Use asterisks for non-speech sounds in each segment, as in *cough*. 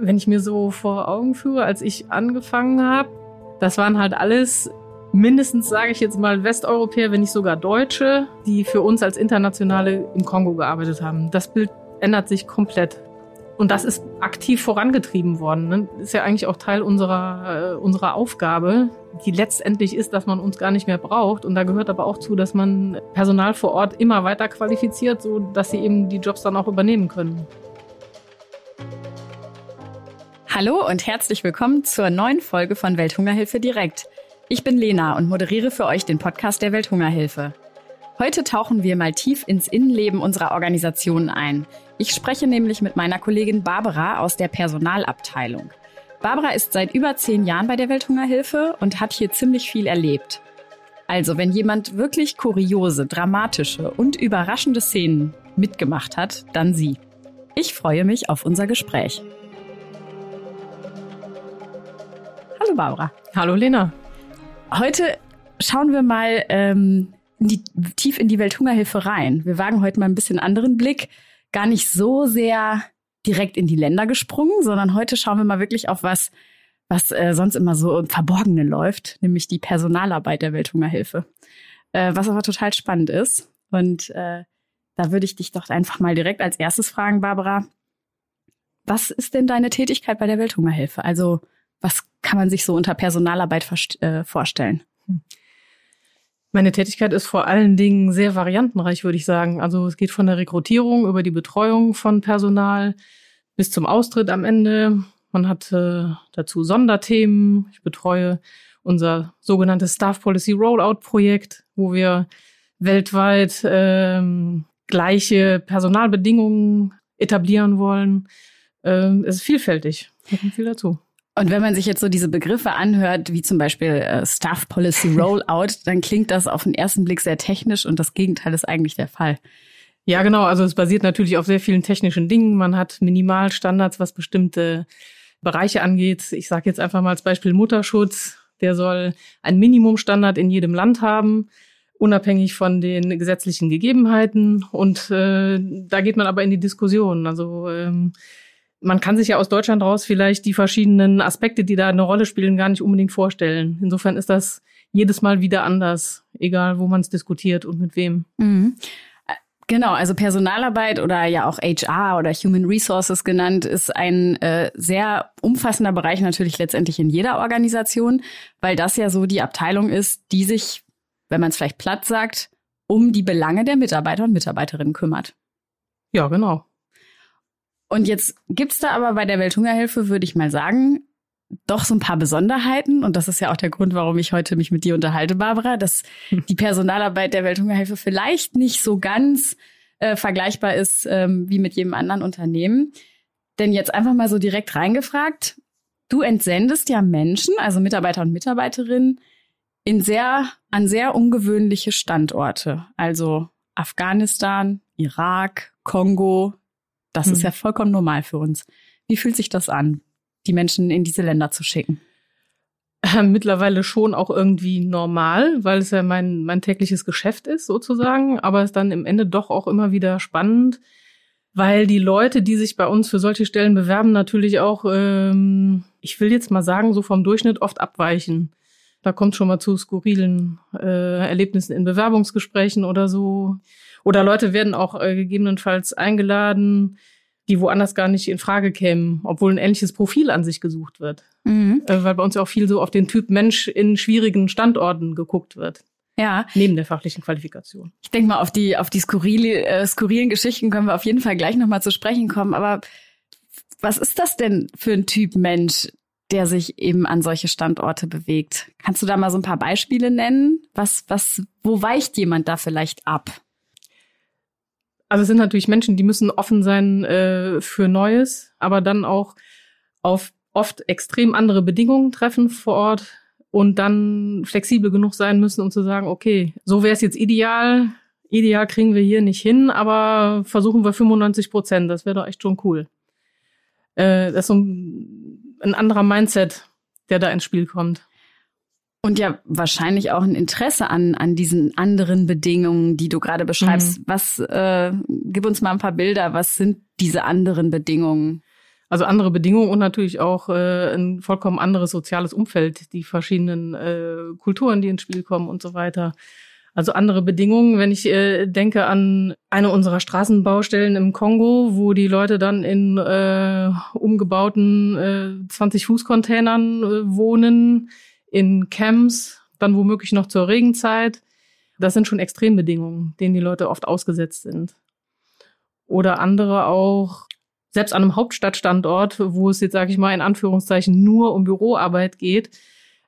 Wenn ich mir so vor Augen führe, als ich angefangen habe, das waren halt alles mindestens, sage ich jetzt mal, Westeuropäer, wenn nicht sogar Deutsche, die für uns als Internationale im Kongo gearbeitet haben. Das Bild ändert sich komplett. Und das ist aktiv vorangetrieben worden. Ne? Ist ja eigentlich auch Teil unserer, äh, unserer Aufgabe, die letztendlich ist, dass man uns gar nicht mehr braucht. Und da gehört aber auch zu, dass man Personal vor Ort immer weiter qualifiziert, so dass sie eben die Jobs dann auch übernehmen können. Hallo und herzlich willkommen zur neuen Folge von Welthungerhilfe direkt. Ich bin Lena und moderiere für euch den Podcast der Welthungerhilfe. Heute tauchen wir mal tief ins Innenleben unserer Organisation ein. Ich spreche nämlich mit meiner Kollegin Barbara aus der Personalabteilung. Barbara ist seit über zehn Jahren bei der Welthungerhilfe und hat hier ziemlich viel erlebt. Also, wenn jemand wirklich kuriose, dramatische und überraschende Szenen mitgemacht hat, dann sie. Ich freue mich auf unser Gespräch. Hallo Barbara. Hallo Lena. Heute schauen wir mal ähm, in die, tief in die Welthungerhilfe rein. Wir wagen heute mal ein bisschen anderen Blick, gar nicht so sehr direkt in die Länder gesprungen, sondern heute schauen wir mal wirklich auf was, was äh, sonst immer so im Verborgenen läuft, nämlich die Personalarbeit der Welthungerhilfe. Äh, was aber total spannend ist. Und äh, da würde ich dich doch einfach mal direkt als erstes fragen, Barbara. Was ist denn deine Tätigkeit bei der Welthungerhilfe? Also was kann man sich so unter Personalarbeit äh, vorstellen? Hm. Meine Tätigkeit ist vor allen Dingen sehr variantenreich, würde ich sagen. Also es geht von der Rekrutierung über die Betreuung von Personal bis zum Austritt am Ende. Man hat äh, dazu Sonderthemen. Ich betreue unser sogenanntes Staff Policy Rollout Projekt, wo wir weltweit ähm, gleiche Personalbedingungen etablieren wollen. Ähm, es ist vielfältig. Da kommt viel dazu. Und wenn man sich jetzt so diese Begriffe anhört, wie zum Beispiel äh, Staff Policy Rollout, *laughs* dann klingt das auf den ersten Blick sehr technisch und das Gegenteil ist eigentlich der Fall. Ja, genau. Also es basiert natürlich auf sehr vielen technischen Dingen. Man hat Minimalstandards, was bestimmte Bereiche angeht. Ich sage jetzt einfach mal als Beispiel Mutterschutz. Der soll ein Minimumstandard in jedem Land haben, unabhängig von den gesetzlichen Gegebenheiten. Und äh, da geht man aber in die Diskussion. Also ähm, man kann sich ja aus Deutschland raus vielleicht die verschiedenen Aspekte, die da eine Rolle spielen, gar nicht unbedingt vorstellen. Insofern ist das jedes Mal wieder anders, egal wo man es diskutiert und mit wem. Mhm. Genau, also Personalarbeit oder ja auch HR oder Human Resources genannt, ist ein äh, sehr umfassender Bereich natürlich letztendlich in jeder Organisation, weil das ja so die Abteilung ist, die sich, wenn man es vielleicht platt sagt, um die Belange der Mitarbeiter und Mitarbeiterinnen kümmert. Ja, genau. Und jetzt gibt's da aber bei der Welthungerhilfe, würde ich mal sagen, doch so ein paar Besonderheiten. Und das ist ja auch der Grund, warum ich heute mich mit dir unterhalte, Barbara, dass die Personalarbeit der Welthungerhilfe vielleicht nicht so ganz äh, vergleichbar ist ähm, wie mit jedem anderen Unternehmen. Denn jetzt einfach mal so direkt reingefragt, du entsendest ja Menschen, also Mitarbeiter und Mitarbeiterinnen, in sehr, an sehr ungewöhnliche Standorte. Also Afghanistan, Irak, Kongo, das hm. ist ja vollkommen normal für uns. Wie fühlt sich das an, die Menschen in diese Länder zu schicken? Äh, mittlerweile schon auch irgendwie normal, weil es ja mein, mein tägliches Geschäft ist, sozusagen. Aber es ist dann im Ende doch auch immer wieder spannend, weil die Leute, die sich bei uns für solche Stellen bewerben, natürlich auch, ähm, ich will jetzt mal sagen, so vom Durchschnitt oft abweichen. Da kommt schon mal zu skurrilen äh, Erlebnissen in Bewerbungsgesprächen oder so. Oder Leute werden auch äh, gegebenenfalls eingeladen, die woanders gar nicht in Frage kämen, obwohl ein ähnliches Profil an sich gesucht wird. Mhm. Äh, weil bei uns ja auch viel so auf den Typ Mensch in schwierigen Standorten geguckt wird. Ja. Neben der fachlichen Qualifikation. Ich denke mal, auf die, auf die skurrile, äh, skurrilen Geschichten können wir auf jeden Fall gleich nochmal zu sprechen kommen. Aber was ist das denn für ein Typ Mensch, der sich eben an solche Standorte bewegt? Kannst du da mal so ein paar Beispiele nennen? Was, was, wo weicht jemand da vielleicht ab? Also es sind natürlich Menschen, die müssen offen sein äh, für Neues, aber dann auch auf oft extrem andere Bedingungen treffen vor Ort und dann flexibel genug sein müssen, um zu sagen, okay, so wäre es jetzt ideal. Ideal kriegen wir hier nicht hin, aber versuchen wir 95 Prozent. Das wäre doch echt schon cool. Äh, das ist so ein, ein anderer Mindset, der da ins Spiel kommt. Und ja, wahrscheinlich auch ein Interesse an, an diesen anderen Bedingungen, die du gerade beschreibst. Mhm. Was, äh, gib uns mal ein paar Bilder. Was sind diese anderen Bedingungen? Also andere Bedingungen und natürlich auch äh, ein vollkommen anderes soziales Umfeld, die verschiedenen äh, Kulturen, die ins Spiel kommen und so weiter. Also andere Bedingungen, wenn ich äh, denke an eine unserer Straßenbaustellen im Kongo, wo die Leute dann in äh, umgebauten äh, 20-Fuß-Containern äh, wohnen, in Camps, dann womöglich noch zur Regenzeit. Das sind schon Extrembedingungen, denen die Leute oft ausgesetzt sind. Oder andere auch, selbst an einem Hauptstadtstandort, wo es jetzt, sage ich mal, in Anführungszeichen nur um Büroarbeit geht,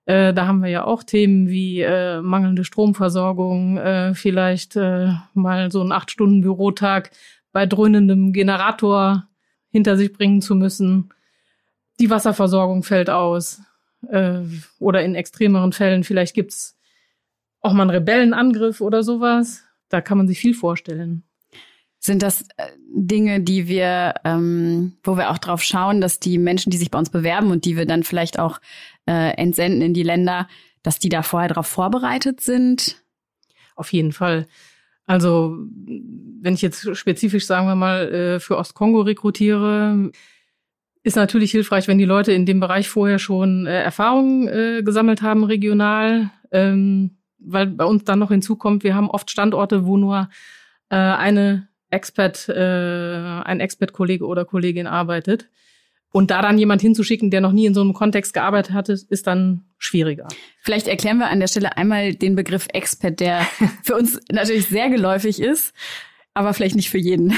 äh, da haben wir ja auch Themen wie äh, mangelnde Stromversorgung, äh, vielleicht äh, mal so einen acht Stunden Bürotag bei dröhnendem Generator hinter sich bringen zu müssen. Die Wasserversorgung fällt aus. Äh, oder in extremeren Fällen vielleicht gibt's auch mal einen Rebellenangriff oder sowas. Da kann man sich viel vorstellen. Sind das äh, Dinge, die wir, ähm, wo wir auch drauf schauen, dass die Menschen, die sich bei uns bewerben und die wir dann vielleicht auch äh, entsenden in die Länder, dass die da vorher darauf vorbereitet sind? Auf jeden Fall. Also wenn ich jetzt spezifisch, sagen wir mal, äh, für Ostkongo rekrutiere, ist natürlich hilfreich, wenn die Leute in dem Bereich vorher schon äh, Erfahrungen äh, gesammelt haben, regional, ähm, weil bei uns dann noch hinzukommt, wir haben oft Standorte, wo nur äh, eine Expert, äh, ein Expert-Kollege oder Kollegin arbeitet. Und da dann jemand hinzuschicken, der noch nie in so einem Kontext gearbeitet hatte, ist dann schwieriger. Vielleicht erklären wir an der Stelle einmal den Begriff Expert, der *laughs* für uns natürlich sehr geläufig ist, aber vielleicht nicht für jeden.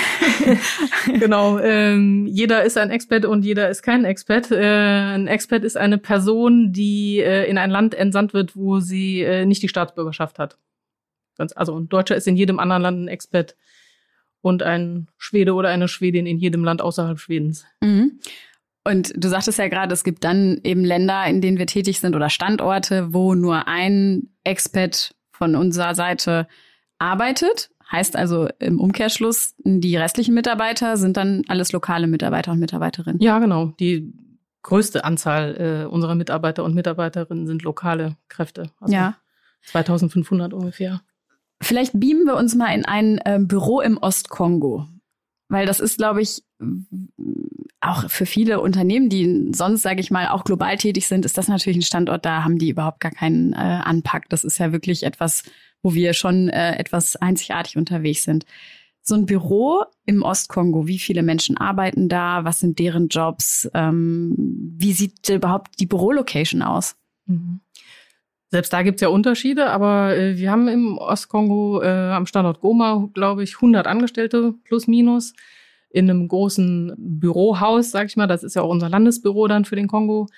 *laughs* genau, ähm, jeder ist ein Expert und jeder ist kein Expert. Äh, ein Expert ist eine Person, die äh, in ein Land entsandt wird, wo sie äh, nicht die Staatsbürgerschaft hat. Also ein Deutscher ist in jedem anderen Land ein Expert und ein Schwede oder eine Schwedin in jedem Land außerhalb Schwedens. Mhm. Und du sagtest ja gerade, es gibt dann eben Länder, in denen wir tätig sind oder Standorte, wo nur ein Expat von unserer Seite arbeitet. Heißt also im Umkehrschluss, die restlichen Mitarbeiter sind dann alles lokale Mitarbeiter und Mitarbeiterinnen. Ja, genau. Die größte Anzahl äh, unserer Mitarbeiter und Mitarbeiterinnen sind lokale Kräfte. Also ja. 2500 ungefähr. Vielleicht beamen wir uns mal in ein äh, Büro im Ostkongo. Weil das ist, glaube ich, auch für viele Unternehmen, die sonst, sage ich mal, auch global tätig sind, ist das natürlich ein Standort, da haben die überhaupt gar keinen äh, Anpack. Das ist ja wirklich etwas, wo wir schon äh, etwas einzigartig unterwegs sind. So ein Büro im Ostkongo, wie viele Menschen arbeiten da? Was sind deren Jobs? Ähm, wie sieht überhaupt die Bürolocation aus? Mhm. Selbst da gibt's ja Unterschiede, aber äh, wir haben im Ostkongo äh, am Standort Goma, glaube ich, 100 Angestellte plus minus in einem großen Bürohaus, sag ich mal. Das ist ja auch unser Landesbüro dann für den Kongo.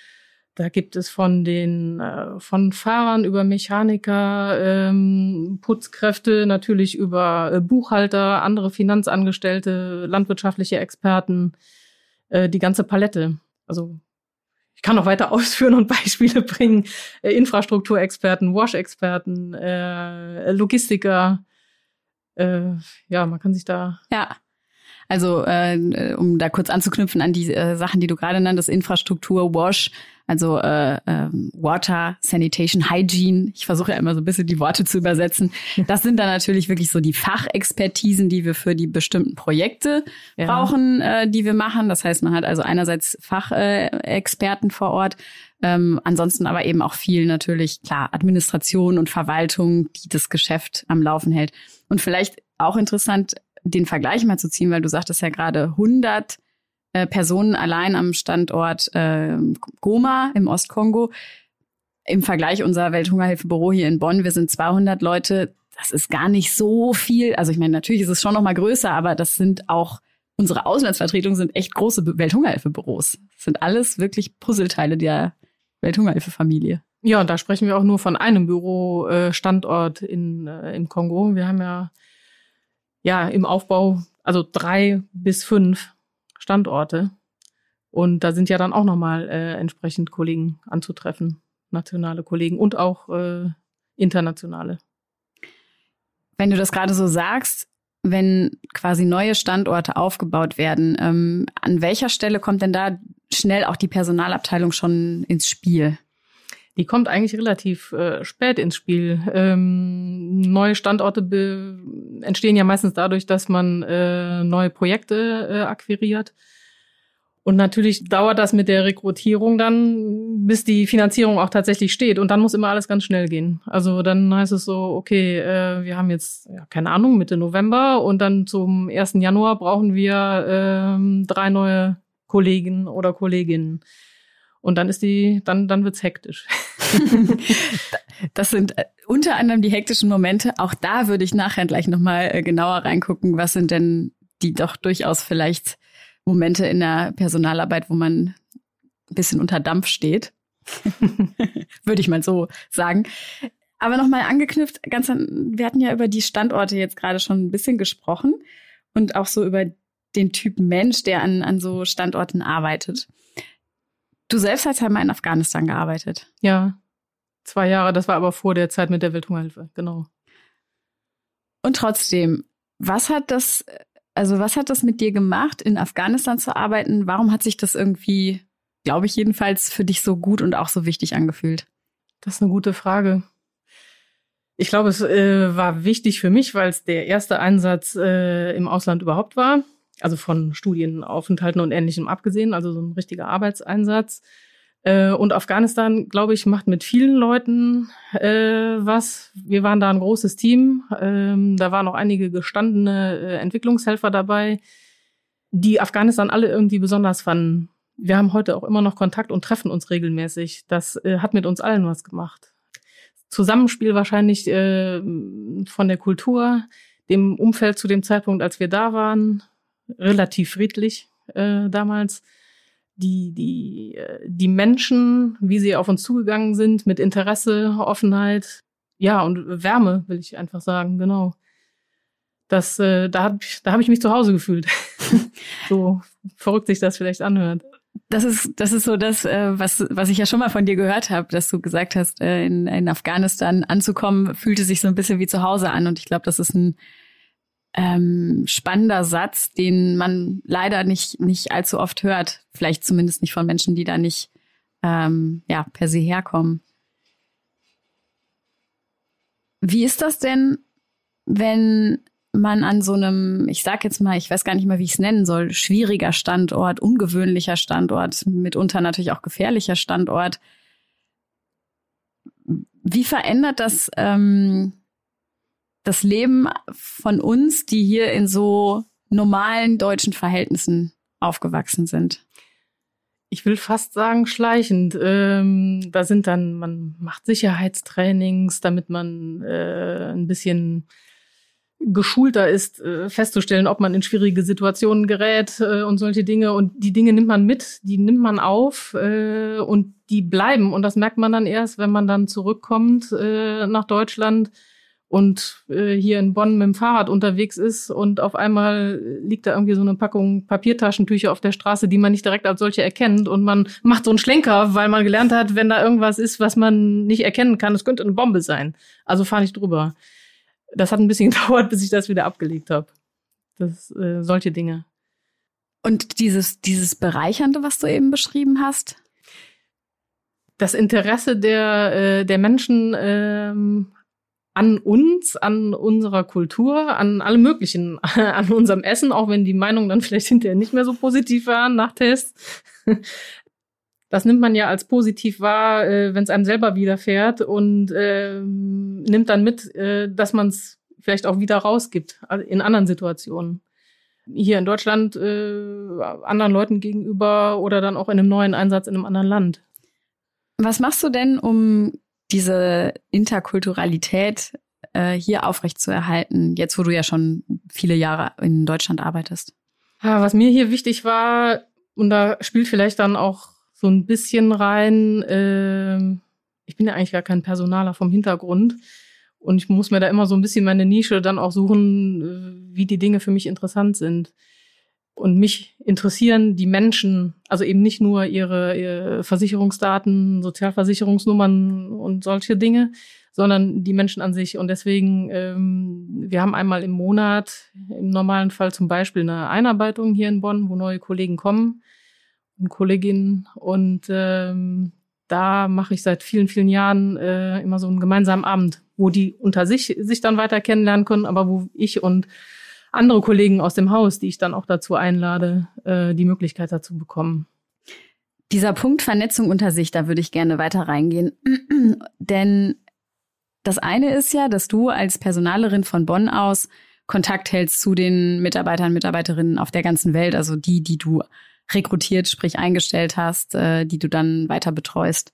Da gibt es von den äh, von Fahrern über Mechaniker, ähm, Putzkräfte, natürlich über äh, Buchhalter, andere Finanzangestellte, landwirtschaftliche Experten, äh, die ganze Palette. Also kann noch weiter *laughs* ausführen und Beispiele bringen. Äh, Infrastrukturexperten, Wash-Experten, äh, Logistiker. Äh, ja, man kann sich da. Ja. Also äh, um da kurz anzuknüpfen an die äh, Sachen, die du gerade nanntest, Infrastruktur, Wash, also äh, äh, Water, Sanitation, Hygiene. Ich versuche ja immer so ein bisschen die Worte zu übersetzen. Das sind dann natürlich wirklich so die Fachexpertisen, die wir für die bestimmten Projekte ja. brauchen, äh, die wir machen. Das heißt, man hat also einerseits Fachexperten äh, vor Ort, ähm, ansonsten aber eben auch viel natürlich, klar, Administration und Verwaltung, die das Geschäft am Laufen hält. Und vielleicht auch interessant, den Vergleich mal zu ziehen, weil du sagtest ja gerade 100 äh, Personen allein am Standort äh, Goma im Ostkongo. Im Vergleich unser Welthungerhilfebüro hier in Bonn, wir sind 200 Leute. Das ist gar nicht so viel. Also ich meine, natürlich ist es schon noch mal größer, aber das sind auch unsere Auslandsvertretungen sind echt große Welthungerhilfebüros. Das sind alles wirklich Puzzleteile der Welthungerhilfefamilie. Ja, und da sprechen wir auch nur von einem Bürostandort äh, in, äh, im Kongo. Wir haben ja ja, im Aufbau, also drei bis fünf Standorte. Und da sind ja dann auch nochmal äh, entsprechend Kollegen anzutreffen, nationale Kollegen und auch äh, internationale. Wenn du das gerade so sagst, wenn quasi neue Standorte aufgebaut werden, ähm, an welcher Stelle kommt denn da schnell auch die Personalabteilung schon ins Spiel? Die kommt eigentlich relativ äh, spät ins Spiel. Ähm, neue Standorte entstehen ja meistens dadurch, dass man äh, neue Projekte äh, akquiriert. Und natürlich dauert das mit der Rekrutierung dann, bis die Finanzierung auch tatsächlich steht. Und dann muss immer alles ganz schnell gehen. Also dann heißt es so, okay, äh, wir haben jetzt, ja, keine Ahnung, Mitte November und dann zum 1. Januar brauchen wir äh, drei neue Kollegen oder Kolleginnen. Und dann ist die, dann, dann wird's hektisch. *laughs* das sind äh, unter anderem die hektischen Momente. Auch da würde ich nachher gleich nochmal äh, genauer reingucken. Was sind denn die doch durchaus vielleicht Momente in der Personalarbeit, wo man ein bisschen unter Dampf steht? *laughs* würde ich mal so sagen. Aber nochmal angeknüpft, ganz an, wir hatten ja über die Standorte jetzt gerade schon ein bisschen gesprochen und auch so über den Typ Mensch, der an, an so Standorten arbeitet. Du selbst hast ja mal in Afghanistan gearbeitet. Ja, zwei Jahre. Das war aber vor der Zeit mit der Welthungerhilfe, genau. Und trotzdem, was hat das, also was hat das mit dir gemacht, in Afghanistan zu arbeiten? Warum hat sich das irgendwie, glaube ich jedenfalls, für dich so gut und auch so wichtig angefühlt? Das ist eine gute Frage. Ich glaube, es äh, war wichtig für mich, weil es der erste Einsatz äh, im Ausland überhaupt war also von Studienaufenthalten und Ähnlichem abgesehen, also so ein richtiger Arbeitseinsatz. Äh, und Afghanistan, glaube ich, macht mit vielen Leuten äh, was. Wir waren da ein großes Team. Ähm, da waren auch einige gestandene äh, Entwicklungshelfer dabei, die Afghanistan alle irgendwie besonders fanden. Wir haben heute auch immer noch Kontakt und treffen uns regelmäßig. Das äh, hat mit uns allen was gemacht. Zusammenspiel wahrscheinlich äh, von der Kultur, dem Umfeld zu dem Zeitpunkt, als wir da waren, relativ friedlich äh, damals. Die, die, äh, die Menschen, wie sie auf uns zugegangen sind, mit Interesse, Offenheit, ja, und Wärme, will ich einfach sagen, genau. Das, äh, da habe da hab ich mich zu Hause gefühlt. *laughs* so verrückt sich das vielleicht anhört. Das ist, das ist so das, äh, was, was ich ja schon mal von dir gehört habe, dass du gesagt hast, äh, in, in Afghanistan anzukommen, fühlte sich so ein bisschen wie zu Hause an. Und ich glaube, das ist ein ähm, spannender Satz, den man leider nicht, nicht allzu oft hört. Vielleicht zumindest nicht von Menschen, die da nicht ähm, ja, per se herkommen. Wie ist das denn, wenn man an so einem, ich sag jetzt mal, ich weiß gar nicht mal, wie ich es nennen soll, schwieriger Standort, ungewöhnlicher Standort, mitunter natürlich auch gefährlicher Standort. Wie verändert das ähm, das Leben von uns, die hier in so normalen deutschen Verhältnissen aufgewachsen sind? Ich will fast sagen schleichend. Ähm, da sind dann, man macht Sicherheitstrainings, damit man äh, ein bisschen geschulter ist, äh, festzustellen, ob man in schwierige Situationen gerät äh, und solche Dinge. Und die Dinge nimmt man mit, die nimmt man auf äh, und die bleiben. Und das merkt man dann erst, wenn man dann zurückkommt äh, nach Deutschland und äh, hier in Bonn mit dem Fahrrad unterwegs ist und auf einmal liegt da irgendwie so eine Packung Papiertaschentücher auf der Straße, die man nicht direkt als solche erkennt und man macht so einen Schlenker, weil man gelernt hat, wenn da irgendwas ist, was man nicht erkennen kann, es könnte eine Bombe sein. Also fahre ich drüber. Das hat ein bisschen *laughs* gedauert, bis ich das wieder abgelegt habe. Das äh, solche Dinge. Und dieses dieses bereichernde, was du eben beschrieben hast, das Interesse der, äh, der Menschen ähm, an uns, an unserer Kultur, an allem Möglichen, *laughs* an unserem Essen, auch wenn die Meinungen dann vielleicht hinterher nicht mehr so positiv waren nach Tests. *laughs* Das nimmt man ja als positiv wahr, äh, wenn es einem selber widerfährt und äh, nimmt dann mit, äh, dass man es vielleicht auch wieder rausgibt also in anderen Situationen. Hier in Deutschland äh, anderen Leuten gegenüber oder dann auch in einem neuen Einsatz in einem anderen Land. Was machst du denn, um diese Interkulturalität äh, hier aufrechtzuerhalten, jetzt wo du ja schon viele Jahre in Deutschland arbeitest? Ja, was mir hier wichtig war, und da spielt vielleicht dann auch so ein bisschen rein, äh, ich bin ja eigentlich gar kein Personaler vom Hintergrund. Und ich muss mir da immer so ein bisschen meine Nische dann auch suchen, äh, wie die Dinge für mich interessant sind. Und mich interessieren die Menschen, also eben nicht nur ihre, ihre Versicherungsdaten, Sozialversicherungsnummern und solche Dinge, sondern die Menschen an sich. Und deswegen, ähm, wir haben einmal im Monat im normalen Fall zum Beispiel eine Einarbeitung hier in Bonn, wo neue Kollegen kommen und Kolleginnen. Und ähm, da mache ich seit vielen, vielen Jahren äh, immer so einen gemeinsamen Abend, wo die unter sich sich dann weiter kennenlernen können, aber wo ich und andere Kollegen aus dem Haus, die ich dann auch dazu einlade, äh, die Möglichkeit dazu bekommen. Dieser Punkt Vernetzung unter sich, da würde ich gerne weiter reingehen. *clears throat* Denn das eine ist ja, dass du als Personalerin von Bonn aus Kontakt hältst zu den Mitarbeitern, Mitarbeiterinnen auf der ganzen Welt, also die, die du rekrutiert, sprich eingestellt hast, äh, die du dann weiter betreust.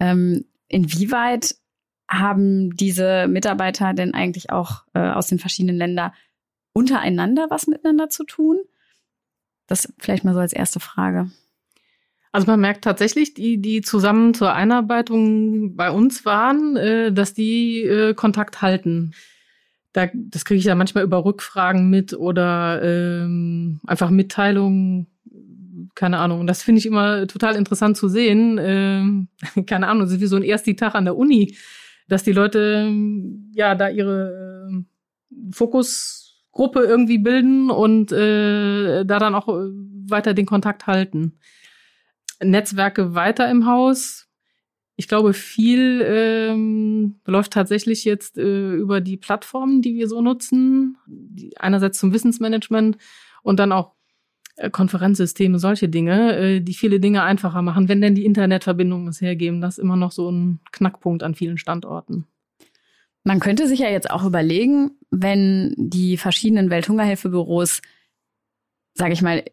Ähm, inwieweit haben diese Mitarbeiter denn eigentlich auch äh, aus den verschiedenen Ländern untereinander was miteinander zu tun? Das vielleicht mal so als erste Frage. Also man merkt tatsächlich, die, die zusammen zur Einarbeitung bei uns waren, äh, dass die äh, Kontakt halten. Da, das kriege ich ja manchmal über Rückfragen mit oder ähm, einfach Mitteilungen, keine Ahnung. Das finde ich immer total interessant zu sehen. Ähm, *laughs* keine Ahnung, das ist wie so ein erster Tag an der Uni, dass die Leute ja da ihre äh, Fokusgruppe irgendwie bilden und äh, da dann auch äh, weiter den Kontakt halten. Netzwerke weiter im Haus. Ich glaube, viel ähm, läuft tatsächlich jetzt äh, über die Plattformen, die wir so nutzen. Die, einerseits zum Wissensmanagement und dann auch äh, Konferenzsysteme, solche Dinge, äh, die viele Dinge einfacher machen, wenn denn die Internetverbindungen es hergeben. Das ist immer noch so ein Knackpunkt an vielen Standorten. Man könnte sich ja jetzt auch überlegen, wenn die verschiedenen Welthungerhilfebüros, sage ich mal,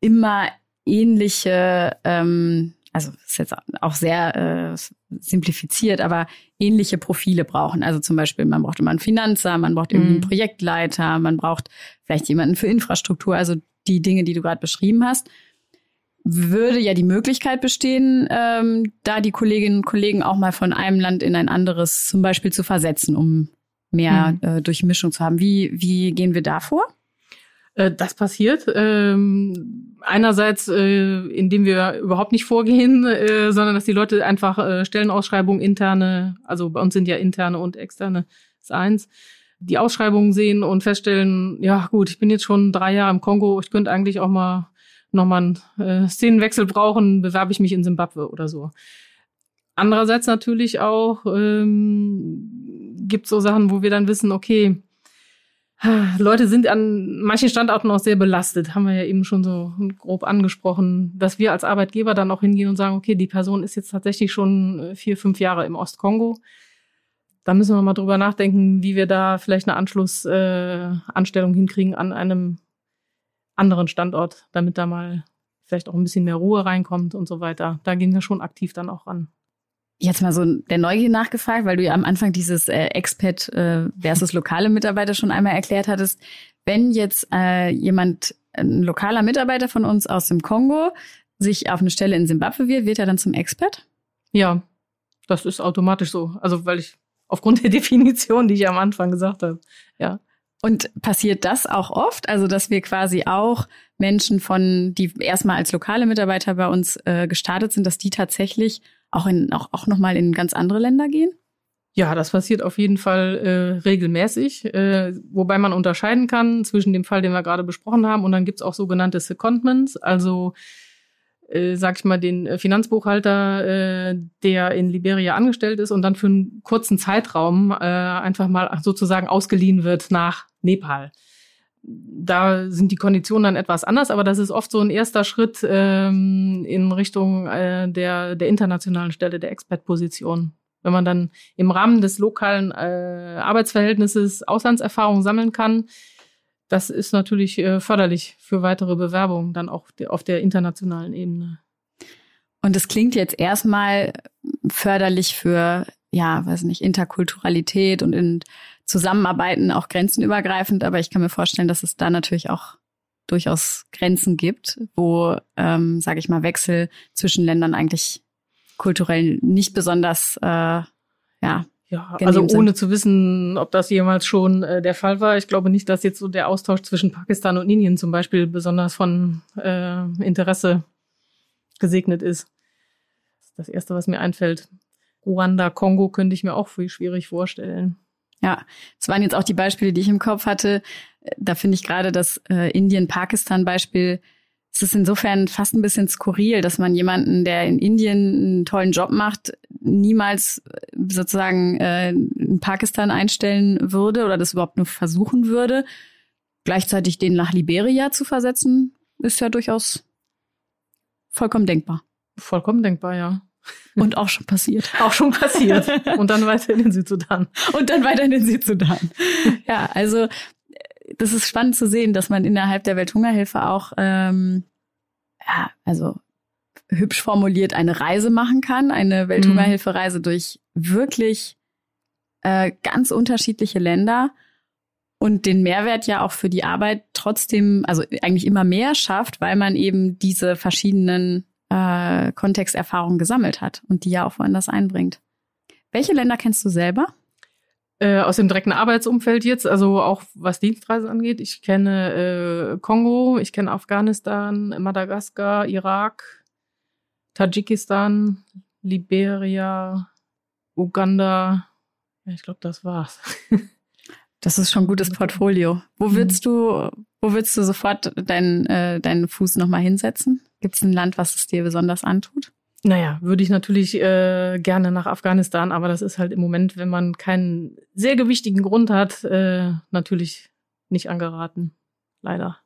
immer ähnliche, ähm, also ist jetzt auch sehr äh, simplifiziert, aber ähnliche Profile brauchen. Also zum Beispiel, man braucht immer einen Finanzer, man braucht irgendwie einen mhm. Projektleiter, man braucht vielleicht jemanden für Infrastruktur, also die Dinge, die du gerade beschrieben hast. Würde ja die Möglichkeit bestehen, ähm, da die Kolleginnen und Kollegen auch mal von einem Land in ein anderes zum Beispiel zu versetzen, um mehr mhm. äh, Durchmischung zu haben. Wie, wie gehen wir da vor? Äh, das passiert. Ähm, einerseits, äh, indem wir überhaupt nicht vorgehen, äh, sondern dass die Leute einfach äh, Stellenausschreibungen interne, also bei uns sind ja interne und externe, ist eins, die Ausschreibungen sehen und feststellen, ja gut, ich bin jetzt schon drei Jahre im Kongo, ich könnte eigentlich auch mal nochmal einen äh, Szenenwechsel brauchen, bewerbe ich mich in Simbabwe oder so. Andererseits natürlich auch ähm, gibt so Sachen, wo wir dann wissen, okay, Leute sind an manchen Standorten auch sehr belastet, haben wir ja eben schon so grob angesprochen, dass wir als Arbeitgeber dann auch hingehen und sagen, okay, die Person ist jetzt tatsächlich schon äh, vier, fünf Jahre im Ostkongo. Da müssen wir mal drüber nachdenken, wie wir da vielleicht eine Anschlussanstellung äh, hinkriegen an einem anderen Standort, damit da mal vielleicht auch ein bisschen mehr Ruhe reinkommt und so weiter. Da gehen wir schon aktiv dann auch ran jetzt mal so der Neugier nachgefragt, weil du ja am Anfang dieses äh, Expat äh, versus lokale Mitarbeiter schon einmal erklärt hattest. Wenn jetzt äh, jemand, ein lokaler Mitarbeiter von uns aus dem Kongo, sich auf eine Stelle in Simbabwe wird, wird er dann zum Expat? Ja, das ist automatisch so. Also weil ich aufgrund der *laughs* Definition, die ich am Anfang gesagt habe, ja. Und passiert das auch oft? Also, dass wir quasi auch Menschen von, die erstmal als lokale Mitarbeiter bei uns äh, gestartet sind, dass die tatsächlich auch in auch, auch nochmal in ganz andere Länder gehen? Ja, das passiert auf jeden Fall äh, regelmäßig, äh, wobei man unterscheiden kann zwischen dem Fall, den wir gerade besprochen haben, und dann gibt's auch sogenannte Secondments, also äh, sag ich mal, den Finanzbuchhalter, äh, der in Liberia angestellt ist und dann für einen kurzen Zeitraum äh, einfach mal sozusagen ausgeliehen wird nach Nepal da sind die Konditionen dann etwas anders, aber das ist oft so ein erster Schritt ähm, in Richtung äh, der, der internationalen Stelle, der Expertposition. Wenn man dann im Rahmen des lokalen äh, Arbeitsverhältnisses Auslandserfahrung sammeln kann, das ist natürlich äh, förderlich für weitere Bewerbungen, dann auch auf der internationalen Ebene. Und es klingt jetzt erstmal förderlich für, ja, weiß nicht, Interkulturalität und in Zusammenarbeiten auch grenzenübergreifend, aber ich kann mir vorstellen, dass es da natürlich auch durchaus Grenzen gibt, wo, ähm, sage ich mal, Wechsel zwischen Ländern eigentlich kulturell nicht besonders, äh, ja. Ja, also ohne sind. zu wissen, ob das jemals schon äh, der Fall war. Ich glaube nicht, dass jetzt so der Austausch zwischen Pakistan und Indien zum Beispiel besonders von äh, Interesse gesegnet ist. Das ist das Erste, was mir einfällt. Ruanda, Kongo könnte ich mir auch viel schwierig vorstellen. Ja, es waren jetzt auch die Beispiele, die ich im Kopf hatte. Da finde ich gerade das äh, Indien-Pakistan-Beispiel, es ist insofern fast ein bisschen skurril, dass man jemanden, der in Indien einen tollen Job macht, niemals äh, sozusagen äh, in Pakistan einstellen würde oder das überhaupt nur versuchen würde. Gleichzeitig den nach Liberia zu versetzen, ist ja durchaus vollkommen denkbar. Vollkommen denkbar, ja. Und auch schon passiert. *laughs* Auch schon passiert. Und dann weiter in den Südsudan. Und dann weiter in den Südsudan. Ja, also das ist spannend zu sehen, dass man innerhalb der Welthungerhilfe auch, ähm, ja, also hübsch formuliert eine Reise machen kann, eine Welthungerhilfereise durch wirklich äh, ganz unterschiedliche Länder und den Mehrwert ja auch für die Arbeit trotzdem, also eigentlich immer mehr schafft, weil man eben diese verschiedenen äh, Kontexterfahrungen gesammelt hat und die ja auch woanders einbringt. Welche Länder kennst du selber? Äh, aus dem direkten Arbeitsumfeld jetzt, also auch was Dienstreise angeht. Ich kenne äh, Kongo, ich kenne Afghanistan, Madagaskar, Irak, Tadschikistan, Liberia, Uganda. Ja, ich glaube, das war's. *laughs* Das ist schon ein gutes Portfolio. Wo mhm. willst du, wo willst du sofort deinen, äh, deinen Fuß nochmal hinsetzen? Gibt es ein Land, was es dir besonders antut? Naja, würde ich natürlich äh, gerne nach Afghanistan, aber das ist halt im Moment, wenn man keinen sehr gewichtigen Grund hat, äh, natürlich nicht angeraten. Leider.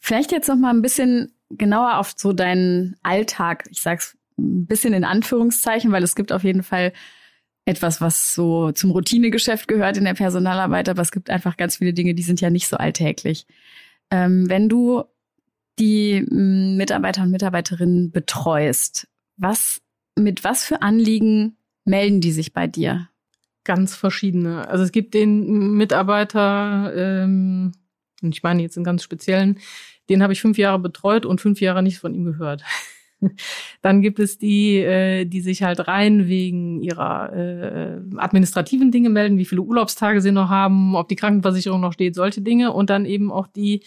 Vielleicht jetzt noch mal ein bisschen genauer auf so deinen Alltag. Ich sag's ein bisschen in Anführungszeichen, weil es gibt auf jeden Fall etwas, was so zum Routinegeschäft gehört in der Personalarbeit, aber es gibt einfach ganz viele Dinge, die sind ja nicht so alltäglich. Ähm, wenn du die mm, Mitarbeiter und Mitarbeiterinnen betreust, was, mit was für Anliegen melden die sich bei dir? Ganz verschiedene. Also es gibt den Mitarbeiter, ähm, ich meine jetzt einen ganz speziellen, den habe ich fünf Jahre betreut und fünf Jahre nicht von ihm gehört. *laughs* Dann gibt es die, äh, die sich halt rein wegen ihrer äh, administrativen Dinge melden, wie viele Urlaubstage sie noch haben, ob die Krankenversicherung noch steht, solche Dinge. Und dann eben auch die,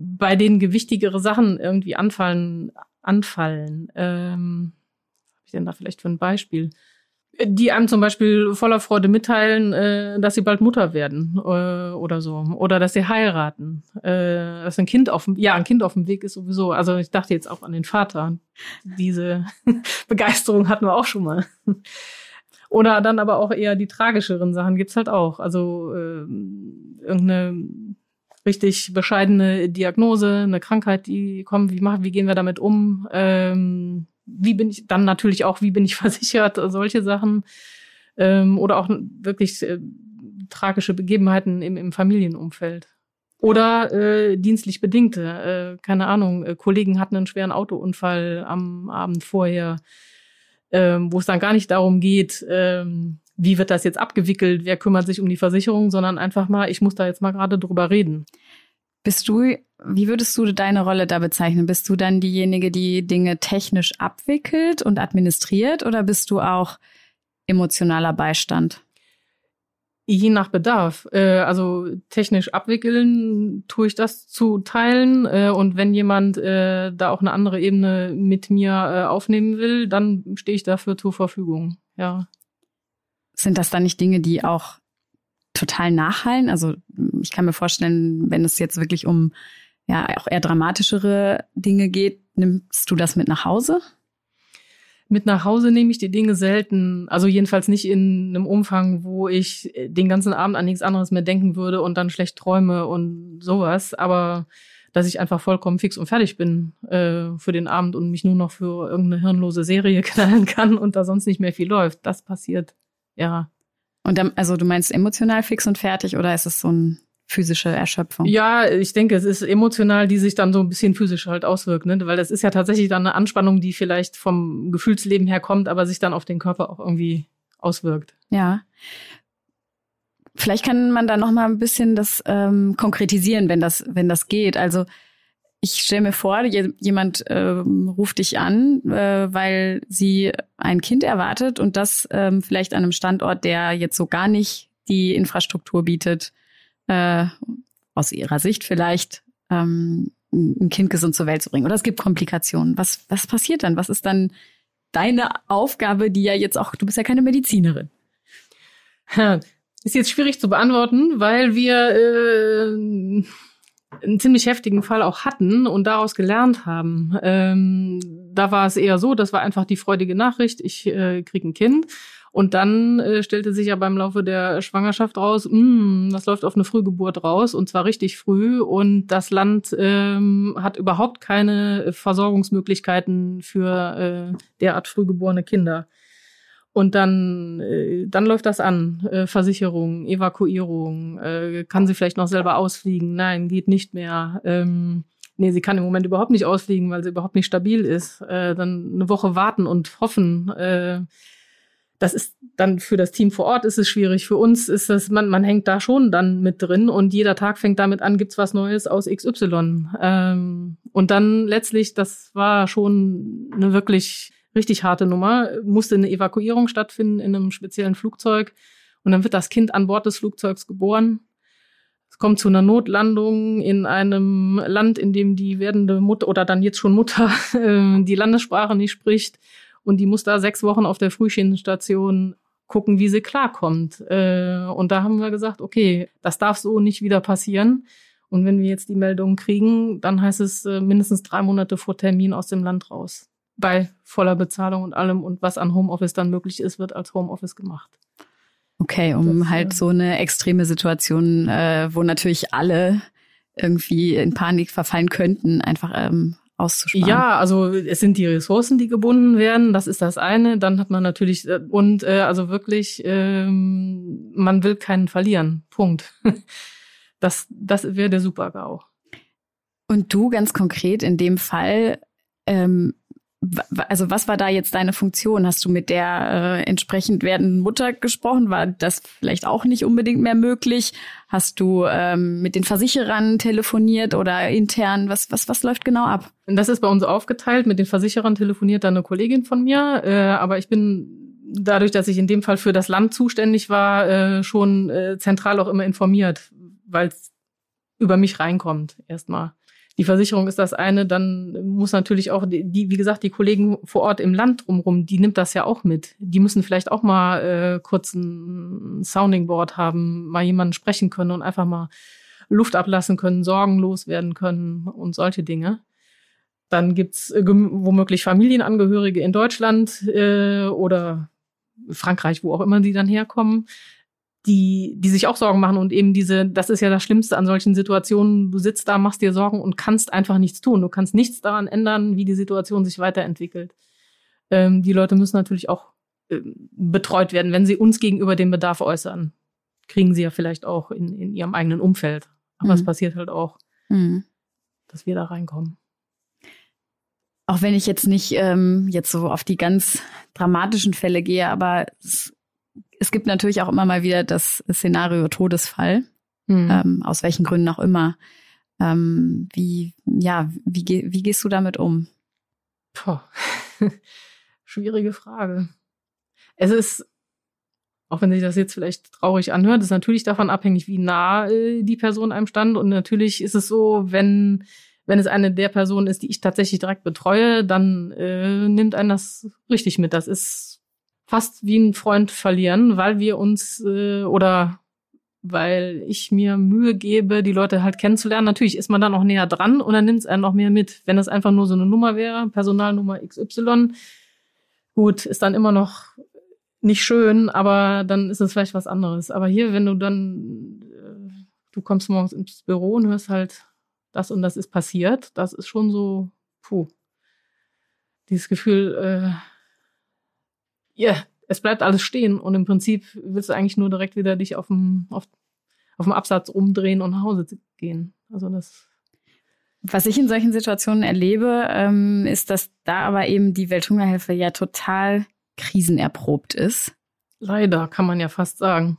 bei denen gewichtigere Sachen irgendwie anfallen. anfallen. Ähm, habe ich denn da vielleicht für ein Beispiel? die einem zum Beispiel voller Freude mitteilen, äh, dass sie bald Mutter werden äh, oder so oder dass sie heiraten, äh, dass ein Kind auf dem ja ein Kind auf dem Weg ist sowieso. Also ich dachte jetzt auch an den Vater. Diese *laughs* Begeisterung hatten wir auch schon mal. Oder dann aber auch eher die tragischeren Sachen gibt's halt auch. Also äh, irgendeine richtig bescheidene Diagnose, eine Krankheit, die kommt, wie machen, wie gehen wir damit um? Ähm, wie bin ich dann natürlich auch, wie bin ich *laughs* versichert, solche Sachen. Ähm, oder auch wirklich äh, tragische Begebenheiten im, im Familienumfeld. Oder äh, dienstlich bedingte, äh, keine Ahnung, äh, Kollegen hatten einen schweren Autounfall am Abend vorher, ähm, wo es dann gar nicht darum geht, ähm, wie wird das jetzt abgewickelt, wer kümmert sich um die Versicherung, sondern einfach mal, ich muss da jetzt mal gerade drüber reden. Bist du, wie würdest du deine Rolle da bezeichnen? Bist du dann diejenige, die Dinge technisch abwickelt und administriert oder bist du auch emotionaler Beistand? Je nach Bedarf. Äh, also technisch abwickeln tue ich das zu teilen. Äh, und wenn jemand äh, da auch eine andere Ebene mit mir aufnehmen will, dann stehe ich dafür zur Verfügung. Ja. Sind das dann nicht Dinge, die auch total nachhallen. Also ich kann mir vorstellen, wenn es jetzt wirklich um ja auch eher dramatischere Dinge geht, nimmst du das mit nach Hause? Mit nach Hause nehme ich die Dinge selten, also jedenfalls nicht in einem Umfang, wo ich den ganzen Abend an nichts anderes mehr denken würde und dann schlecht träume und sowas. Aber dass ich einfach vollkommen fix und fertig bin äh, für den Abend und mich nur noch für irgendeine hirnlose Serie *laughs* knallen kann und da sonst nicht mehr viel läuft. Das passiert, ja. Und dann, also du meinst emotional fix und fertig oder ist es so eine physische Erschöpfung? Ja, ich denke, es ist emotional, die sich dann so ein bisschen physisch halt auswirkt, ne? weil das ist ja tatsächlich dann eine Anspannung, die vielleicht vom Gefühlsleben her kommt, aber sich dann auf den Körper auch irgendwie auswirkt. Ja. Vielleicht kann man da noch mal ein bisschen das ähm, konkretisieren, wenn das, wenn das geht. Also ich stelle mir vor, jemand äh, ruft dich an, äh, weil sie ein Kind erwartet und das ähm, vielleicht an einem Standort, der jetzt so gar nicht die Infrastruktur bietet, äh, aus ihrer Sicht vielleicht, ähm, ein Kind gesund zur Welt zu bringen. Oder es gibt Komplikationen. Was, was passiert dann? Was ist dann deine Aufgabe, die ja jetzt auch, du bist ja keine Medizinerin. Ist jetzt schwierig zu beantworten, weil wir äh, einen ziemlich heftigen Fall auch hatten und daraus gelernt haben. Ähm, da war es eher so, das war einfach die freudige Nachricht, ich äh, kriege ein Kind. Und dann äh, stellte sich ja beim Laufe der Schwangerschaft raus, mh, hm, das läuft auf eine Frühgeburt raus und zwar richtig früh. Und das Land ähm, hat überhaupt keine Versorgungsmöglichkeiten für äh, derart frühgeborene Kinder. Und dann, äh, dann läuft das an. Äh, Versicherung, Evakuierung, äh, kann sie vielleicht noch selber ausfliegen? Nein, geht nicht mehr. Ähm, nee, sie kann im Moment überhaupt nicht ausfliegen, weil sie überhaupt nicht stabil ist. Äh, dann eine Woche warten und hoffen. Äh, das ist dann für das Team vor Ort ist es schwierig. Für uns ist das, man, man hängt da schon dann mit drin und jeder Tag fängt damit an, gibt's was Neues aus XY. Ähm, und dann letztlich, das war schon eine wirklich richtig harte Nummer, musste eine Evakuierung stattfinden in einem speziellen Flugzeug. Und dann wird das Kind an Bord des Flugzeugs geboren. Es kommt zu einer Notlandung in einem Land, in dem die werdende Mutter oder dann jetzt schon Mutter *laughs* äh, die Landessprache nicht spricht und die muss da sechs Wochen auf der Frühschienenstation gucken, wie sie klarkommt. Äh, und da haben wir gesagt, okay, das darf so nicht wieder passieren. Und wenn wir jetzt die Meldung kriegen, dann heißt es äh, mindestens drei Monate vor Termin aus dem Land raus. Bei voller Bezahlung und allem. Und was an Homeoffice dann möglich ist, wird als Homeoffice gemacht. Okay, um das, halt so eine extreme Situation, äh, wo natürlich alle irgendwie in Panik verfallen könnten, einfach ähm, auszusparen. Ja, also es sind die Ressourcen, die gebunden werden. Das ist das eine. Dann hat man natürlich äh, und äh, also wirklich, ähm, man will keinen verlieren. Punkt. *laughs* Das, das wäre der Super-GAU. Und du ganz konkret in dem Fall, ähm, also was war da jetzt deine Funktion? Hast du mit der äh, entsprechend werdenden Mutter gesprochen? War das vielleicht auch nicht unbedingt mehr möglich? Hast du ähm, mit den Versicherern telefoniert oder intern? Was, was, was läuft genau ab? Das ist bei uns aufgeteilt. Mit den Versicherern telefoniert dann eine Kollegin von mir. Äh, aber ich bin dadurch, dass ich in dem Fall für das Land zuständig war, äh, schon äh, zentral auch immer informiert, weil es über mich reinkommt erstmal die Versicherung ist das eine, dann muss natürlich auch die, wie gesagt, die Kollegen vor Ort im Land drumherum, die nimmt das ja auch mit. Die müssen vielleicht auch mal äh, kurz ein Sounding Board haben, mal jemanden sprechen können und einfach mal Luft ablassen können, sorgenlos werden können und solche Dinge. Dann gibt's äh, womöglich Familienangehörige in Deutschland äh, oder Frankreich, wo auch immer die dann herkommen die, die sich auch Sorgen machen und eben diese, das ist ja das Schlimmste an solchen Situationen. Du sitzt da, machst dir Sorgen und kannst einfach nichts tun. Du kannst nichts daran ändern, wie die Situation sich weiterentwickelt. Ähm, die Leute müssen natürlich auch äh, betreut werden, wenn sie uns gegenüber den Bedarf äußern. Kriegen sie ja vielleicht auch in, in ihrem eigenen Umfeld. Aber mhm. es passiert halt auch, mhm. dass wir da reinkommen. Auch wenn ich jetzt nicht ähm, jetzt so auf die ganz dramatischen Fälle gehe, aber es es gibt natürlich auch immer mal wieder das Szenario Todesfall, mhm. ähm, aus welchen Gründen auch immer. Ähm, wie, ja, wie, wie gehst du damit um? Puh. *laughs* Schwierige Frage. Es ist, auch wenn sich das jetzt vielleicht traurig anhört, ist natürlich davon abhängig, wie nah äh, die Person einem stand. Und natürlich ist es so, wenn, wenn es eine der Personen ist, die ich tatsächlich direkt betreue, dann äh, nimmt einen das richtig mit. Das ist fast wie ein Freund verlieren, weil wir uns äh, oder weil ich mir Mühe gebe, die Leute halt kennenzulernen. Natürlich ist man dann auch näher dran und dann nimmt es einen noch mehr mit. Wenn es einfach nur so eine Nummer wäre, Personalnummer XY, gut, ist dann immer noch nicht schön, aber dann ist es vielleicht was anderes. Aber hier, wenn du dann, äh, du kommst morgens ins Büro und hörst halt, das und das ist passiert, das ist schon so, puh, dieses Gefühl, äh, ja, yeah, es bleibt alles stehen und im Prinzip willst du eigentlich nur direkt wieder dich auf dem, auf, auf dem Absatz umdrehen und nach Hause gehen. Also das. Was ich in solchen Situationen erlebe, ähm, ist, dass da aber eben die Welthungerhilfe ja total krisenerprobt ist. Leider, kann man ja fast sagen.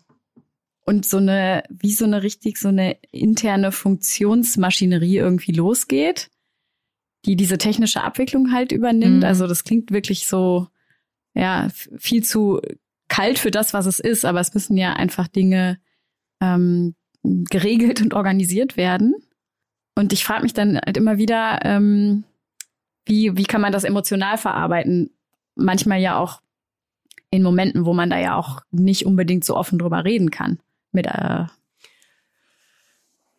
Und so eine, wie so eine richtig, so eine interne Funktionsmaschinerie irgendwie losgeht, die diese technische Abwicklung halt übernimmt. Mhm. Also das klingt wirklich so, ja viel zu kalt für das, was es ist, aber es müssen ja einfach Dinge ähm, geregelt und organisiert werden. Und ich frage mich dann halt immer wieder, ähm, wie, wie kann man das emotional verarbeiten? Manchmal ja auch in Momenten, wo man da ja auch nicht unbedingt so offen drüber reden kann. Mit, äh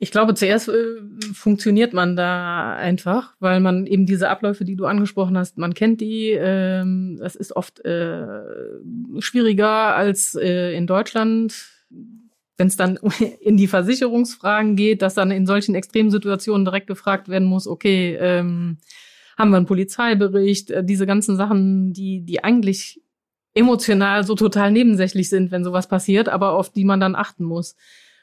Ich glaube, zuerst äh, funktioniert man da einfach, weil man eben diese Abläufe, die du angesprochen hast, man kennt die. Ähm, das ist oft äh, schwieriger als äh, in Deutschland, wenn es dann *laughs* in die Versicherungsfragen geht, dass dann in solchen extremen Situationen direkt gefragt werden muss, okay, ähm, haben wir einen Polizeibericht, äh, diese ganzen Sachen, die, die eigentlich emotional so total nebensächlich sind, wenn sowas passiert, aber auf die man dann achten muss.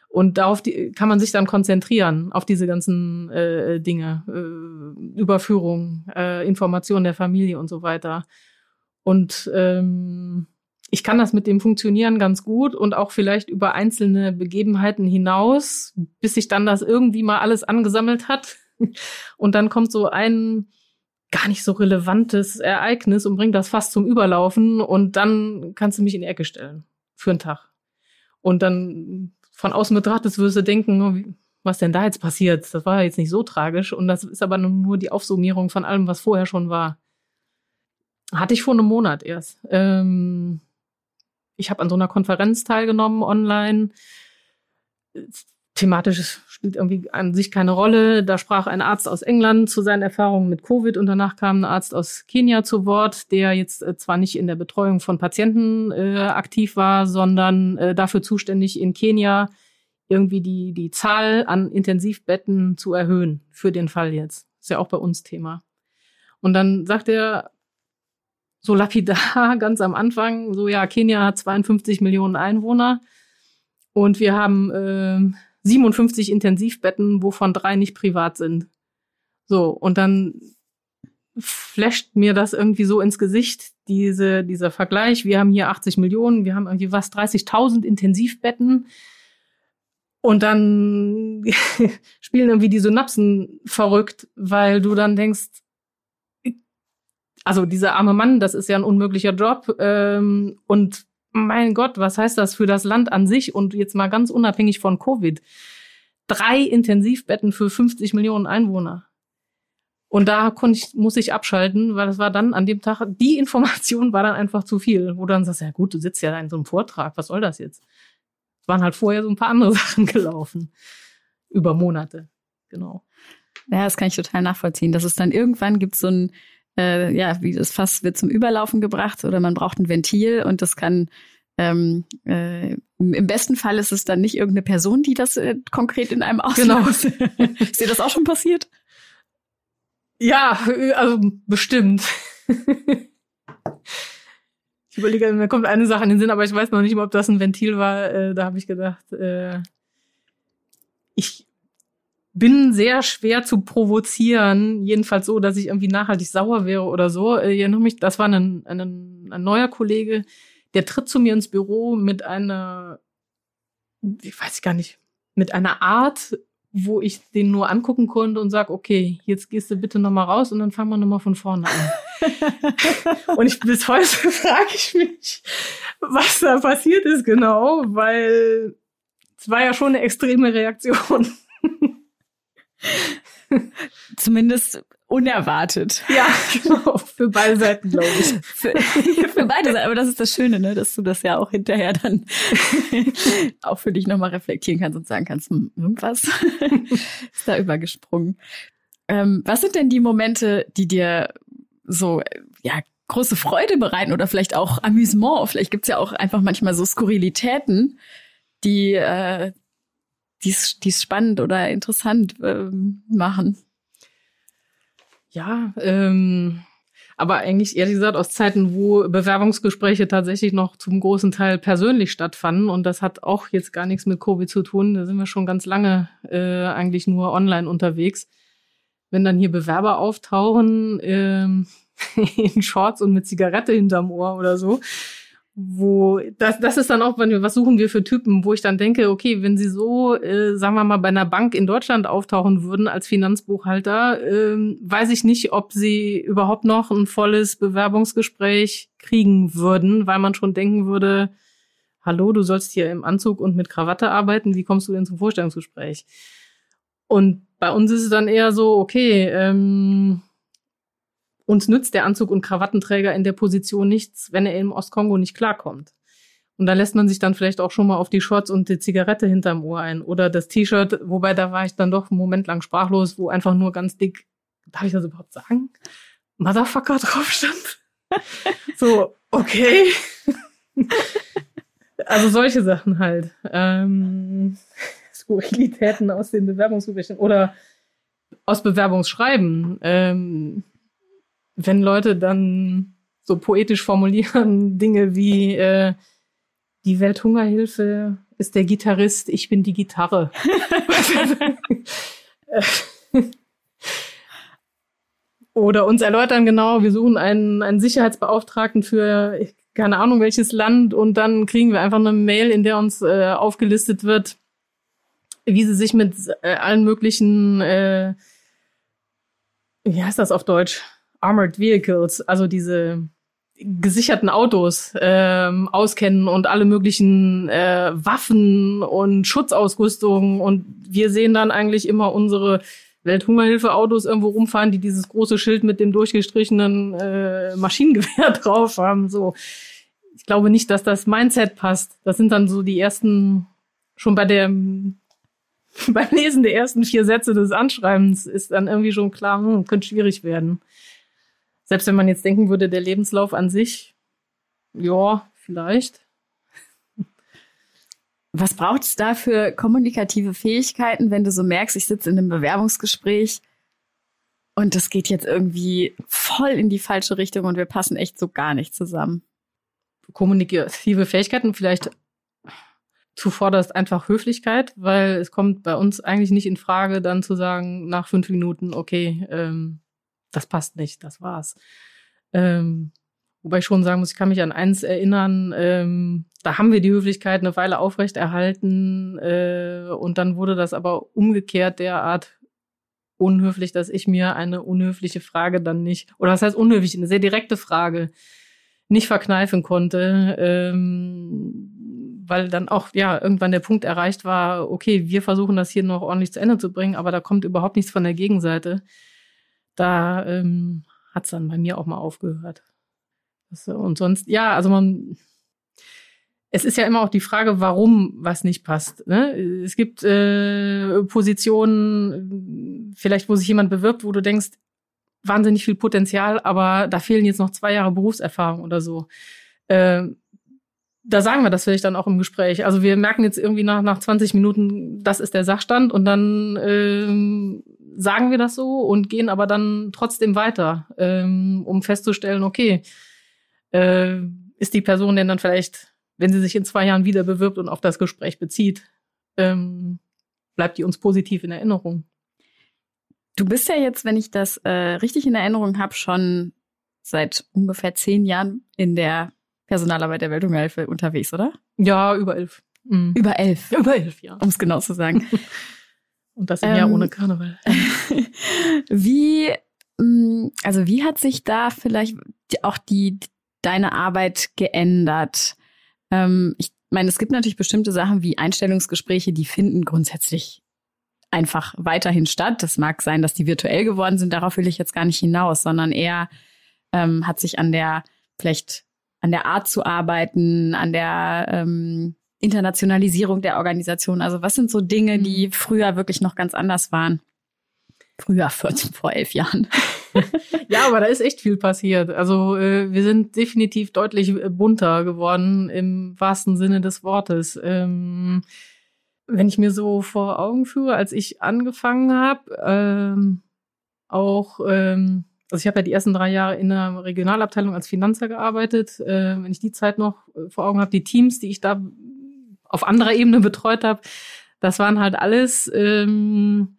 Und darauf die, kann man sich dann konzentrieren, auf diese ganzen äh, Dinge, äh, Überführung, äh, Information der Familie und so weiter. Und ähm, ich kann das mit dem Funktionieren ganz gut und auch vielleicht über einzelne Begebenheiten hinaus, bis sich dann das irgendwie mal alles angesammelt hat. *laughs* Und dann kommt so ein gar nicht so relevantes Ereignis und bringt das fast zum Überlaufen und dann kannst du mich in die Ecke stellen. Für einen Tag. Und dann von außen betrachtet würdest du denken, oh, was denn da jetzt passiert? Das war jetzt nicht so tragisch. Und das ist aber nur die Aufsummierung von allem, was vorher schon war. Hatte ich vor einem Monat erst. Ähm, ich habe an so einer Konferenz teilgenommen online. Thematisch spielt irgendwie an sich keine Rolle. Da sprach ein Arzt aus England zu seinen Erfahrungen mit Covid und danach kam ein Arzt aus Kenia zu Wort, der jetzt äh, zwar nicht in der Betreuung von Patienten äh, aktiv war, sondern äh, dafür zuständig in Kenia irgendwie die, die Zahl an Intensivbetten zu erhöhen für den Fall jetzt. Ist ja auch bei uns Thema. Und dann sagt er so lapidar *laughs* ganz am Anfang, so ja, Kenia hat 52 Millionen Einwohner und wir haben äh, 57 Intensivbetten, wovon drei nicht privat sind. So, und dann flasht mir das irgendwie so ins Gesicht, diese, dieser Vergleich. Wir haben hier 80 Millionen, wir haben irgendwie was, 30.000 Intensivbetten. Und dann *laughs* spielen irgendwie die Synapsen verrückt, weil du dann denkst, also dieser arme Mann, das ist ja ein unmöglicher Job. Ähm, und mein Gott, was heißt das für das Land an sich und jetzt mal ganz unabhängig von Covid? Drei Intensivbetten für 50 Millionen Einwohner. Und da konnte ich, muss ich abschalten, weil das war dann an dem Tag, die Information war dann einfach zu viel, wo du dann sagst, ja gut, du sitzt ja da in so einem Vortrag, was soll das jetzt? Es waren halt vorher so ein paar andere *laughs* Sachen gelaufen. Über Monate. Genau. Ja, das kann ich total nachvollziehen. Dass es dann irgendwann gibt so ein, äh, ja, wie das Fass wird zum Überlaufen gebracht oder man braucht ein Ventil und das kann ähm, äh, im besten Fall ist es dann nicht irgendeine Person, die das äh, konkret in einem auslöst. Genau. *laughs* ist dir das auch schon passiert? Ja, also bestimmt. ich überlege, mir kommt eine Sache in den Sinn, aber ich weiß noch nicht mal, ob das ein Ventil war. Äh, da habe ich gedacht, äh, ich bin sehr schwer zu provozieren, jedenfalls so, dass ich irgendwie nachhaltig sauer wäre oder so. Äh, ich erinnere mich, das war ein, ein, ein neuer Kollege, der tritt zu mir ins Büro mit einer, ich weiß gar nicht, mit einer Art, wo ich den nur angucken konnte und sag, okay, jetzt gehst du bitte nochmal raus und dann fangen wir nochmal von vorne an. *laughs* und ich bis heute *laughs* frage ich mich, was da passiert ist genau, weil es war ja schon eine extreme Reaktion. *laughs* Zumindest unerwartet. Ja, *laughs* genau. Für beide Seiten, glaube ich. Für, *laughs* für, beide Seiten. Aber das ist das Schöne, ne? dass du das ja auch hinterher dann auch für dich nochmal reflektieren kannst und sagen kannst, hm, irgendwas ist da übergesprungen. Ähm, was sind denn die Momente, die dir so, ja, große Freude bereiten oder vielleicht auch Amüsement? Vielleicht gibt's ja auch einfach manchmal so Skurrilitäten, die, äh, die es spannend oder interessant ähm, machen. Ja, ähm, aber eigentlich ehrlich gesagt aus Zeiten, wo Bewerbungsgespräche tatsächlich noch zum großen Teil persönlich stattfanden und das hat auch jetzt gar nichts mit Covid zu tun. Da sind wir schon ganz lange äh, eigentlich nur online unterwegs. Wenn dann hier Bewerber auftauchen ähm, *laughs* in Shorts und mit Zigarette hinterm Ohr oder so, wo das, das ist dann auch, wenn wir, was suchen wir für Typen, wo ich dann denke, okay, wenn sie so, äh, sagen wir mal, bei einer Bank in Deutschland auftauchen würden als Finanzbuchhalter, äh, weiß ich nicht, ob sie überhaupt noch ein volles Bewerbungsgespräch kriegen würden, weil man schon denken würde, hallo, du sollst hier im Anzug und mit Krawatte arbeiten, wie kommst du denn zum Vorstellungsgespräch? Und bei uns ist es dann eher so, okay, ähm, uns nützt der Anzug und Krawattenträger in der Position nichts, wenn er im Ostkongo nicht klarkommt. Und da lässt man sich dann vielleicht auch schon mal auf die Shorts und die Zigarette hinterm Ohr ein. Oder das T-Shirt, wobei da war ich dann doch einen Moment lang sprachlos, wo einfach nur ganz dick, darf ich das überhaupt sagen? Motherfucker drauf stand. so, okay. also solche Sachen halt. Ähm, Skurrilitäten aus den Bewerbungsgesprächen oder aus Bewerbungsschreiben. Ähm, wenn Leute dann so poetisch formulieren, *laughs* Dinge wie äh, die Welthungerhilfe ist der Gitarrist, ich bin die Gitarre. *laughs* Oder uns erläutern genau, wir suchen einen, einen Sicherheitsbeauftragten für keine Ahnung welches Land und dann kriegen wir einfach eine Mail, in der uns äh, aufgelistet wird, wie sie sich mit äh, allen möglichen, äh, wie heißt das auf Deutsch? Armored Vehicles, also diese gesicherten Autos ähm, auskennen und alle möglichen äh, Waffen und Schutzausrüstung. Und wir sehen dann eigentlich immer unsere Welthungerhilfe-Autos irgendwo rumfahren, die dieses große Schild mit dem durchgestrichenen äh, Maschinengewehr *laughs* drauf haben. So, ich glaube nicht, dass das Mindset passt. Das sind dann so die ersten, schon bei der *laughs* beim Lesen der ersten vier Sätze des Anschreibens ist dann irgendwie schon klar, hm, könnte schwierig werden. Selbst wenn man jetzt denken würde, der Lebenslauf an sich, ja, vielleicht. Was braucht es da für kommunikative Fähigkeiten, wenn du so merkst, ich sitze in einem Bewerbungsgespräch und das geht jetzt irgendwie voll in die falsche Richtung und wir passen echt so gar nicht zusammen? Kommunikative Fähigkeiten vielleicht zuvorderst einfach Höflichkeit, weil es kommt bei uns eigentlich nicht in Frage, dann zu sagen, nach fünf Minuten, okay, ähm, das passt nicht, das war's. Ähm, wobei ich schon sagen muss, ich kann mich an eins erinnern, ähm, da haben wir die Höflichkeit eine Weile aufrechterhalten äh, und dann wurde das aber umgekehrt derart unhöflich, dass ich mir eine unhöfliche Frage dann nicht, oder was heißt unhöflich, eine sehr direkte Frage nicht verkneifen konnte, ähm, weil dann auch ja irgendwann der Punkt erreicht war, okay, wir versuchen das hier noch ordentlich zu Ende zu bringen, aber da kommt überhaupt nichts von der Gegenseite da ähm, hat es dann bei mir auch mal aufgehört. Das, und sonst, ja, also man, es ist ja immer auch die Frage, warum was nicht passt. Ne? Es gibt äh, Positionen, vielleicht wo sich jemand bewirbt, wo du denkst, wahnsinnig viel Potenzial, aber da fehlen jetzt noch zwei Jahre Berufserfahrung oder so. Äh, da sagen wir das vielleicht dann auch im Gespräch. Also wir merken jetzt irgendwie nach, nach 20 Minuten, das ist der Sachstand und dann ähm, sagen wir das so und gehen aber dann trotzdem weiter, ähm, um festzustellen, okay, äh, ist die Person denn dann vielleicht, wenn sie sich in zwei Jahren wieder bewirbt und auf das Gespräch bezieht, ähm, bleibt die uns positiv in Erinnerung. Du bist ja jetzt, wenn ich das äh, richtig in Erinnerung habe, schon seit ungefähr zehn Jahren in der Personalarbeit der Welthungerhilfe unterwegs, oder? Ja, über elf. Mhm. Über elf. über elf, ja. Um es genau zu sagen. *laughs* Und das im ähm, Jahr ohne Karneval. *laughs* wie, mm, also wie hat sich da vielleicht auch die, deine Arbeit geändert? Ähm, ich meine, es gibt natürlich bestimmte Sachen wie Einstellungsgespräche, die finden grundsätzlich einfach weiterhin statt. Das mag sein, dass die virtuell geworden sind. Darauf will ich jetzt gar nicht hinaus, sondern eher ähm, hat sich an der vielleicht an der Art zu arbeiten, an der ähm, Internationalisierung der Organisation? Also was sind so Dinge, die mhm. früher wirklich noch ganz anders waren? Früher, vor, *laughs* vor elf Jahren. *laughs* ja, aber da ist echt viel passiert. Also äh, wir sind definitiv deutlich äh, bunter geworden im wahrsten Sinne des Wortes. Ähm, wenn ich mir so vor Augen führe, als ich angefangen habe, ähm, auch, ähm, also ich habe ja die ersten drei Jahre in der Regionalabteilung als Finanzer gearbeitet. Äh, wenn ich die Zeit noch äh, vor Augen habe, die Teams, die ich da auf anderer Ebene betreut habe, das waren halt alles ähm,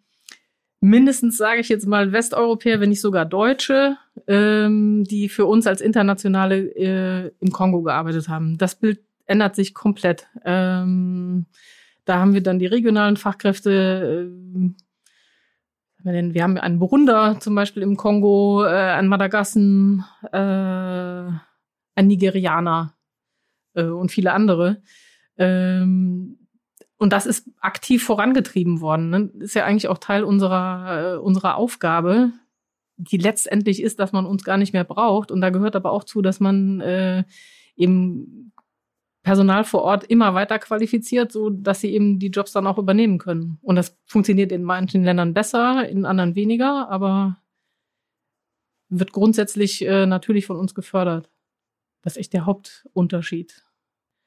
mindestens, sage ich jetzt mal, Westeuropäer, wenn nicht sogar Deutsche, ähm, die für uns als Internationale äh, im Kongo gearbeitet haben. Das Bild ändert sich komplett. Ähm, da haben wir dann die regionalen Fachkräfte. Äh, wir haben einen Burunder zum Beispiel im Kongo, äh, einen Madagassen, äh, einen Nigerianer äh, und viele andere. Ähm, und das ist aktiv vorangetrieben worden. Ne? Ist ja eigentlich auch Teil unserer, äh, unserer Aufgabe, die letztendlich ist, dass man uns gar nicht mehr braucht. Und da gehört aber auch zu, dass man äh, eben Personal vor Ort immer weiter qualifiziert, so dass sie eben die Jobs dann auch übernehmen können. Und das funktioniert in manchen Ländern besser, in anderen weniger, aber wird grundsätzlich äh, natürlich von uns gefördert. Das ist echt der Hauptunterschied.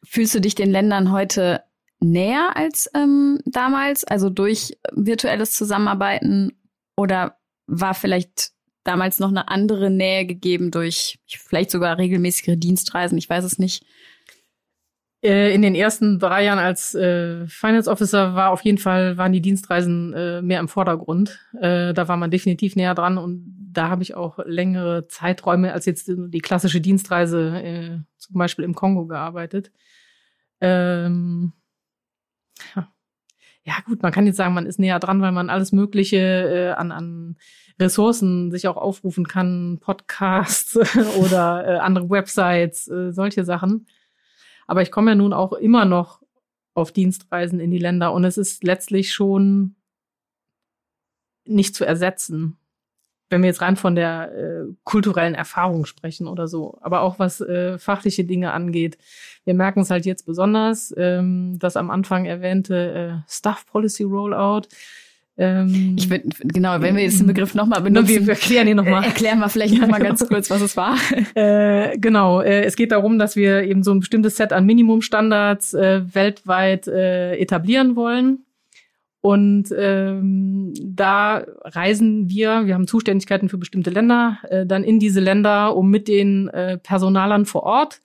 Fühlst du dich den Ländern heute näher als ähm, damals, also durch virtuelles Zusammenarbeiten? Oder war vielleicht damals noch eine andere Nähe gegeben durch vielleicht sogar regelmäßigere Dienstreisen? Ich weiß es nicht. Äh, in den ersten drei Jahren als äh, Finance Officer war auf jeden Fall waren die Dienstreisen äh, mehr im Vordergrund. Äh, da war man definitiv näher dran und da habe ich auch längere Zeiträume als jetzt die klassische Dienstreise äh, zum Beispiel im Kongo gearbeitet. Ähm, ja. ja gut, man kann jetzt sagen, man ist näher dran, weil man alles Mögliche äh, an, an Ressourcen sich auch aufrufen kann, Podcasts *laughs* oder äh, andere Websites, äh, solche Sachen. Aber ich komme ja nun auch immer noch auf Dienstreisen in die Länder und es ist letztlich schon nicht zu ersetzen, wenn wir jetzt rein von der äh, kulturellen Erfahrung sprechen oder so, aber auch was äh, fachliche Dinge angeht. Wir merken es halt jetzt besonders, ähm, das am Anfang erwähnte äh, Staff Policy Rollout ähm, ich würde genau, wenn wir jetzt den Begriff nochmal benutzen, wir, wir erklären ihn nochmal. Erklären wir vielleicht nochmal *laughs* ja, ganz kurz, was es war. *laughs* Äh, genau, äh, es geht darum, dass wir eben so ein bestimmtes Set an Minimumstandards äh, weltweit äh, etablieren wollen. Und ähm, da reisen wir, wir haben Zuständigkeiten für bestimmte Länder, äh, dann in diese Länder, um mit den äh, Personalern vor Ort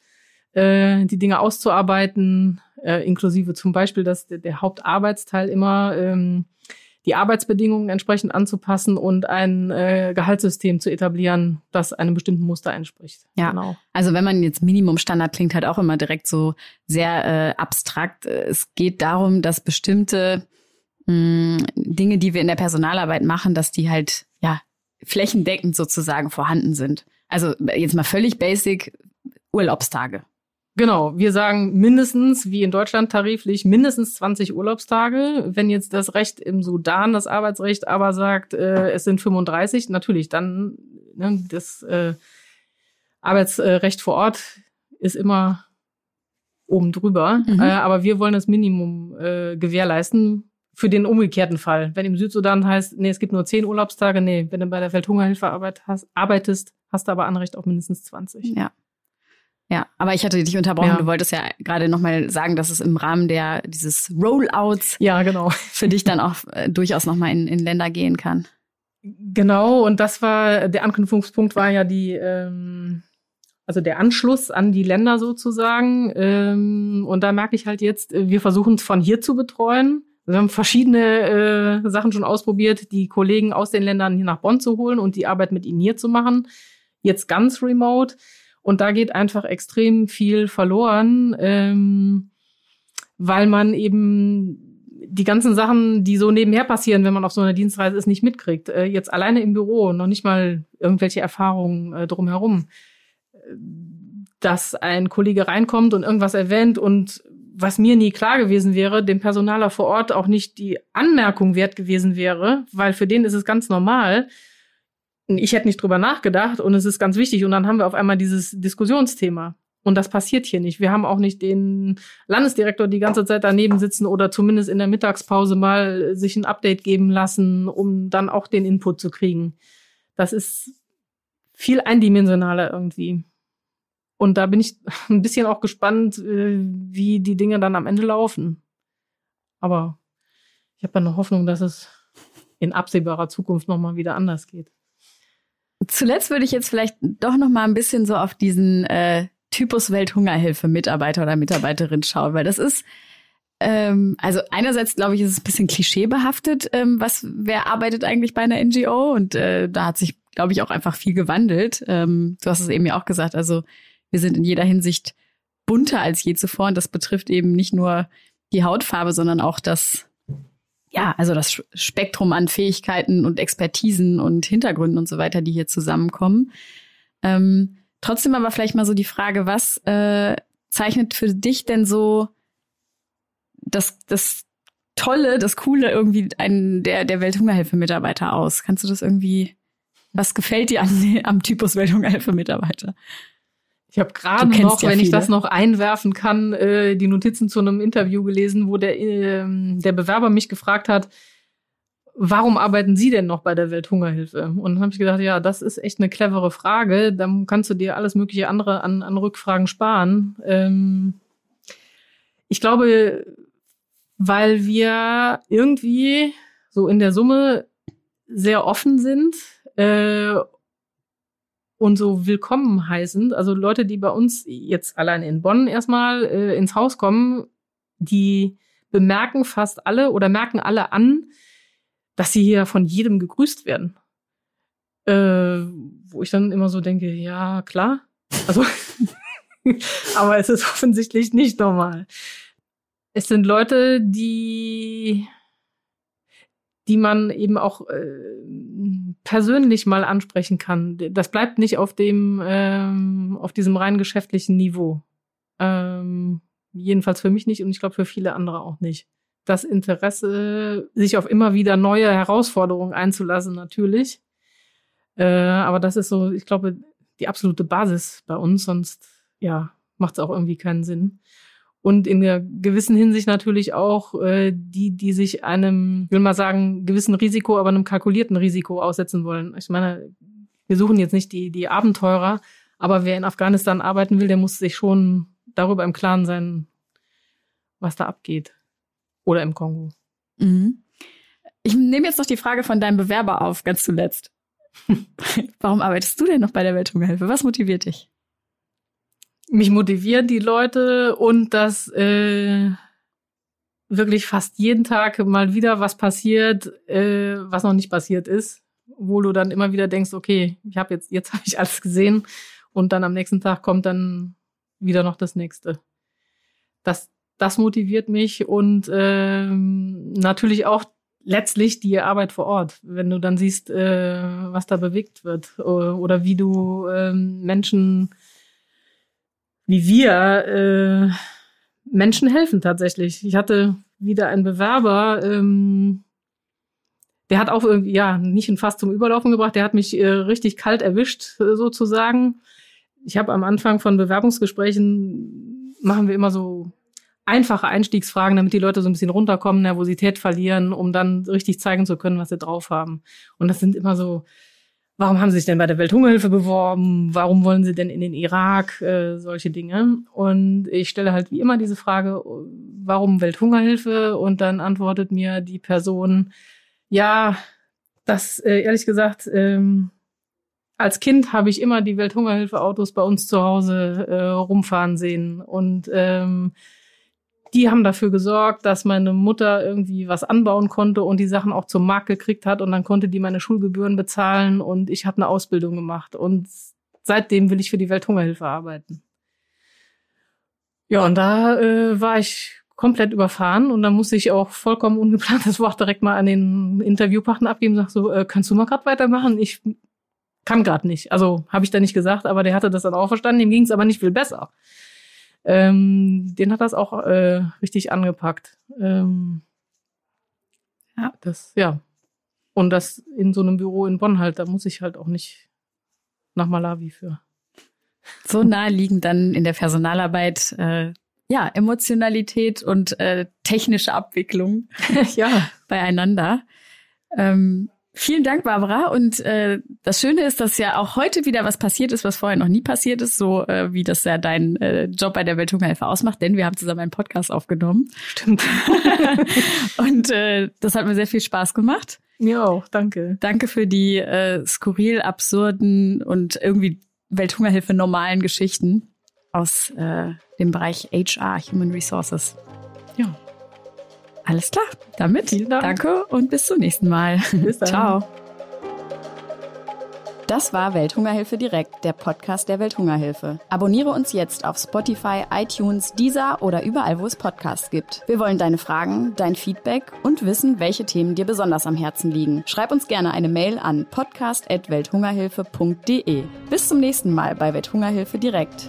äh, die Dinge auszuarbeiten, äh, inklusive zum Beispiel, dass der, der Hauptarbeitsteil immer ähm, die Arbeitsbedingungen entsprechend anzupassen und ein äh, Gehaltssystem zu etablieren, das einem bestimmten Muster entspricht. Ja, genau. also wenn man jetzt Minimumstandard klingt halt auch immer direkt so sehr äh, abstrakt. Es geht darum, dass bestimmte mh, hm, Dinge, die wir in der Personalarbeit machen, dass die halt ja flächendeckend sozusagen vorhanden sind. Also jetzt mal völlig basic Urlaubstage. Genau, wir sagen mindestens, wie in Deutschland tariflich, mindestens 20 Urlaubstage. Wenn jetzt das Recht im Sudan, das Arbeitsrecht, aber sagt, äh, es sind 35, natürlich, dann ne, das äh, Arbeitsrecht vor Ort ist immer oben drüber. Mhm. Äh, aber wir wollen das Minimum äh, gewährleisten für den umgekehrten Fall. Wenn im Südsudan heißt, nee, es gibt nur 10 Urlaubstage, nee, wenn du bei der Welthungerhilfe arbeitest, hast du aber Anrecht auf mindestens 20. Ja. Ja, aber ich hatte dich unterbrochen. Ja. Du wolltest ja gerade nochmal sagen, dass es im Rahmen der dieses Rollouts ja genau für dich dann auch äh, durchaus nochmal in, in Länder gehen kann. Genau, und das war der Anknüpfungspunkt war ja die ähm, also der Anschluss an die Länder sozusagen. Ähm, und da merke ich halt jetzt, wir versuchen es von hier zu betreuen. Wir haben verschiedene äh, Sachen schon ausprobiert, die Kollegen aus den Ländern hier nach Bonn zu holen und die Arbeit mit ihnen hier zu machen. Jetzt ganz remote. Und da geht einfach extrem viel verloren, ähm, weil man eben die ganzen Sachen, die so nebenher passieren, wenn man auf so einer Dienstreise ist, nicht mitkriegt. Äh, jetzt alleine im Büro, noch nicht mal irgendwelche Erfahrungen äh, drumherum. Dass ein Kollege reinkommt und irgendwas erwähnt und was mir nie klar gewesen wäre, dem Personaler vor Ort auch nicht die Anmerkung wert gewesen wäre, weil für den ist es ganz normal, ich hätte nicht drüber nachgedacht und es ist ganz wichtig. Und dann haben wir auf einmal dieses Diskussionsthema. Und das passiert hier nicht. Wir haben auch nicht den Landesdirektor die ganze Zeit daneben sitzen oder zumindest in der Mittagspause mal sich ein Update geben lassen, um dann auch den Input zu kriegen. Das ist viel eindimensionaler irgendwie. Und da bin ich *laughs* ein bisschen auch gespannt, äh, wie die Dinge dann am Ende laufen. Aber ich habe eine Hoffnung, dass es in absehbarer Zukunft nochmal wieder anders geht. Zuletzt würde ich jetzt vielleicht doch noch mal ein bisschen so auf diesen äh, Typus Welthungerhilfe Mitarbeiter oder Mitarbeiterin schauen, weil das ist ähm, also einerseits glaube ich, ist es ein bisschen klischeebehaftet, ähm, was wer arbeitet eigentlich bei einer NGO und äh, da hat sich glaube ich auch einfach viel gewandelt. Ähm, du hast es eben ja auch gesagt, also wir sind in jeder Hinsicht bunter als je zuvor und das betrifft eben nicht nur die Hautfarbe, sondern auch das ja, also das Spektrum an Fähigkeiten und Expertisen und Hintergründen und so weiter, die hier zusammenkommen. Ähm, trotzdem aber vielleicht mal so die Frage, was äh, zeichnet für dich denn so das, das Tolle, das Coole irgendwie einen der, der Welthungerhilfe-Mitarbeiter aus? Kannst du das irgendwie, was gefällt dir an, am Typus Welthungerhilfe-Mitarbeiter? Ich habe gerade noch, ja wenn ich das noch einwerfen kann, äh, die Notizen zu einem Interview gelesen, wo der, äh, der Bewerber mich gefragt hat, warum arbeiten Sie denn noch bei der Welthungerhilfe? Und dann habe ich gedacht, ja, das ist echt eine clevere Frage. Dann kannst du dir alles mögliche andere an, an Rückfragen sparen. Ähm, ich glaube, weil wir irgendwie so in der Summe sehr offen sind äh, und so willkommen heißen. Also Leute, die bei uns jetzt allein in Bonn erstmal äh, ins Haus kommen, die bemerken fast alle oder merken alle an, dass sie hier von jedem gegrüßt werden. Äh, wo ich dann immer so denke, ja, klar. Also, *laughs* aber es ist offensichtlich nicht normal. Es sind Leute, die, die man eben auch äh, persönlich mal ansprechen kann. Das bleibt nicht auf dem, ähm, auf diesem rein geschäftlichen Niveau. Ähm, jedenfalls für mich nicht und ich glaube für viele andere auch nicht das Interesse, sich auf immer wieder neue Herausforderungen einzulassen, natürlich. Äh, aber das ist so, ich glaube, die absolute Basis bei uns, sonst ja, macht es auch irgendwie keinen Sinn. Und in einer gewissen Hinsicht natürlich auch äh, die, die sich einem, ich will mal sagen, gewissen Risiko, aber einem kalkulierten Risiko aussetzen wollen. Ich meine, wir suchen jetzt nicht die, die Abenteurer, aber wer in Afghanistan arbeiten will, der muss sich schon darüber im Klaren sein, was da abgeht oder im Kongo. Mhm. Ich nehme jetzt noch die Frage von deinem Bewerber auf, ganz zuletzt. *laughs* Warum arbeitest du denn noch bei der Welthungerhilfe? Was motiviert dich? Mich motivieren die Leute und dass äh, wirklich fast jeden Tag mal wieder was passiert, äh, was noch nicht passiert ist, wo du dann immer wieder denkst, okay, ich habe jetzt jetzt *laughs* habe ich alles gesehen und dann am nächsten Tag kommt dann wieder noch das nächste. Das das motiviert mich und ähm, natürlich auch letztlich die Arbeit vor Ort, wenn du dann siehst, äh, was da bewegt wird oder wie du ähm, Menschen wie wir äh, Menschen helfen tatsächlich. Ich hatte wieder einen Bewerber, ähm, der hat auch irgendwie, ja, nicht ein Fass zum Überlaufen gebracht, der hat mich äh, richtig kalt erwischt, äh, sozusagen. Ich habe am Anfang von Bewerbungsgesprächen machen wir immer so einfache Einstiegsfragen, damit die Leute so ein bisschen runterkommen, Nervosität verlieren, um dann richtig zeigen zu können, was sie drauf haben. Und das sind immer so, warum haben sie sich denn bei der Welthungerhilfe beworben? Warum wollen sie denn in den Irak? Äh, solche Dinge. Und ich stelle halt wie immer diese Frage, warum Welthungerhilfe? Und dann antwortet mir die Person, ja, das äh, ehrlich gesagt, ähm, als Kind habe ich immer die Welthungerhilfe-Autos bei uns zu Hause äh, rumfahren sehen. Und ähm, die haben dafür gesorgt, dass meine Mutter irgendwie was anbauen konnte und die Sachen auch zum Markt gekriegt hat und dann konnte die meine Schulgebühren bezahlen und ich habe eine Ausbildung gemacht und seitdem will ich für die Welthungerhilfe arbeiten. Ja, und da äh, war ich komplett überfahren und dann musste ich auch vollkommen ungeplant das Wort direkt mal an den Interviewpartner abgeben und sag so, äh, kannst du mal gerade weitermachen? Ich kann gerade nicht. Also habe ich da nicht gesagt, aber der hatte das dann auch verstanden, dem ging es aber nicht viel besser ähm, den hat das auch äh, richtig angepackt. Ähm, ja, das, ja. Und das in so einem Büro in Bonn halt, da muss ich halt auch nicht nach Malawi für. So naheliegend dann in der Personalarbeit, äh, ja, Emotionalität und äh, technische Abwicklung *laughs* ja. beieinander. Ähm, Vielen Dank, Barbara. Und äh, das Schöne ist, dass ja auch heute wieder was passiert ist, was vorher noch nie passiert ist, so äh, wie das ja dein äh, Job bei der Welthungerhilfe ausmacht, denn wir haben zusammen einen Podcast aufgenommen. Stimmt. *laughs* *laughs* und äh, das hat mir sehr viel Spaß gemacht. Mir auch, danke. Danke für die äh, skurril, absurden und irgendwie Welthungerhilfe normalen Geschichten aus äh, dem Bereich HR, Human Resources. Ja. Alles klar. Damit Vielen Dank. danke und bis zum nächsten Mal. Bis dann. Ciao. Das war Welthungerhilfe direkt, der Podcast der Welthungerhilfe. Abonniere uns jetzt auf Spotify, iTunes, Deezer oder überall, wo es Podcasts gibt. Wir wollen deine Fragen, dein Feedback und wissen, welche Themen dir besonders am Herzen liegen. Schreib uns gerne eine Mail an podcast.welthungerhilfe.de. Bis zum nächsten Mal bei Welthungerhilfe direkt.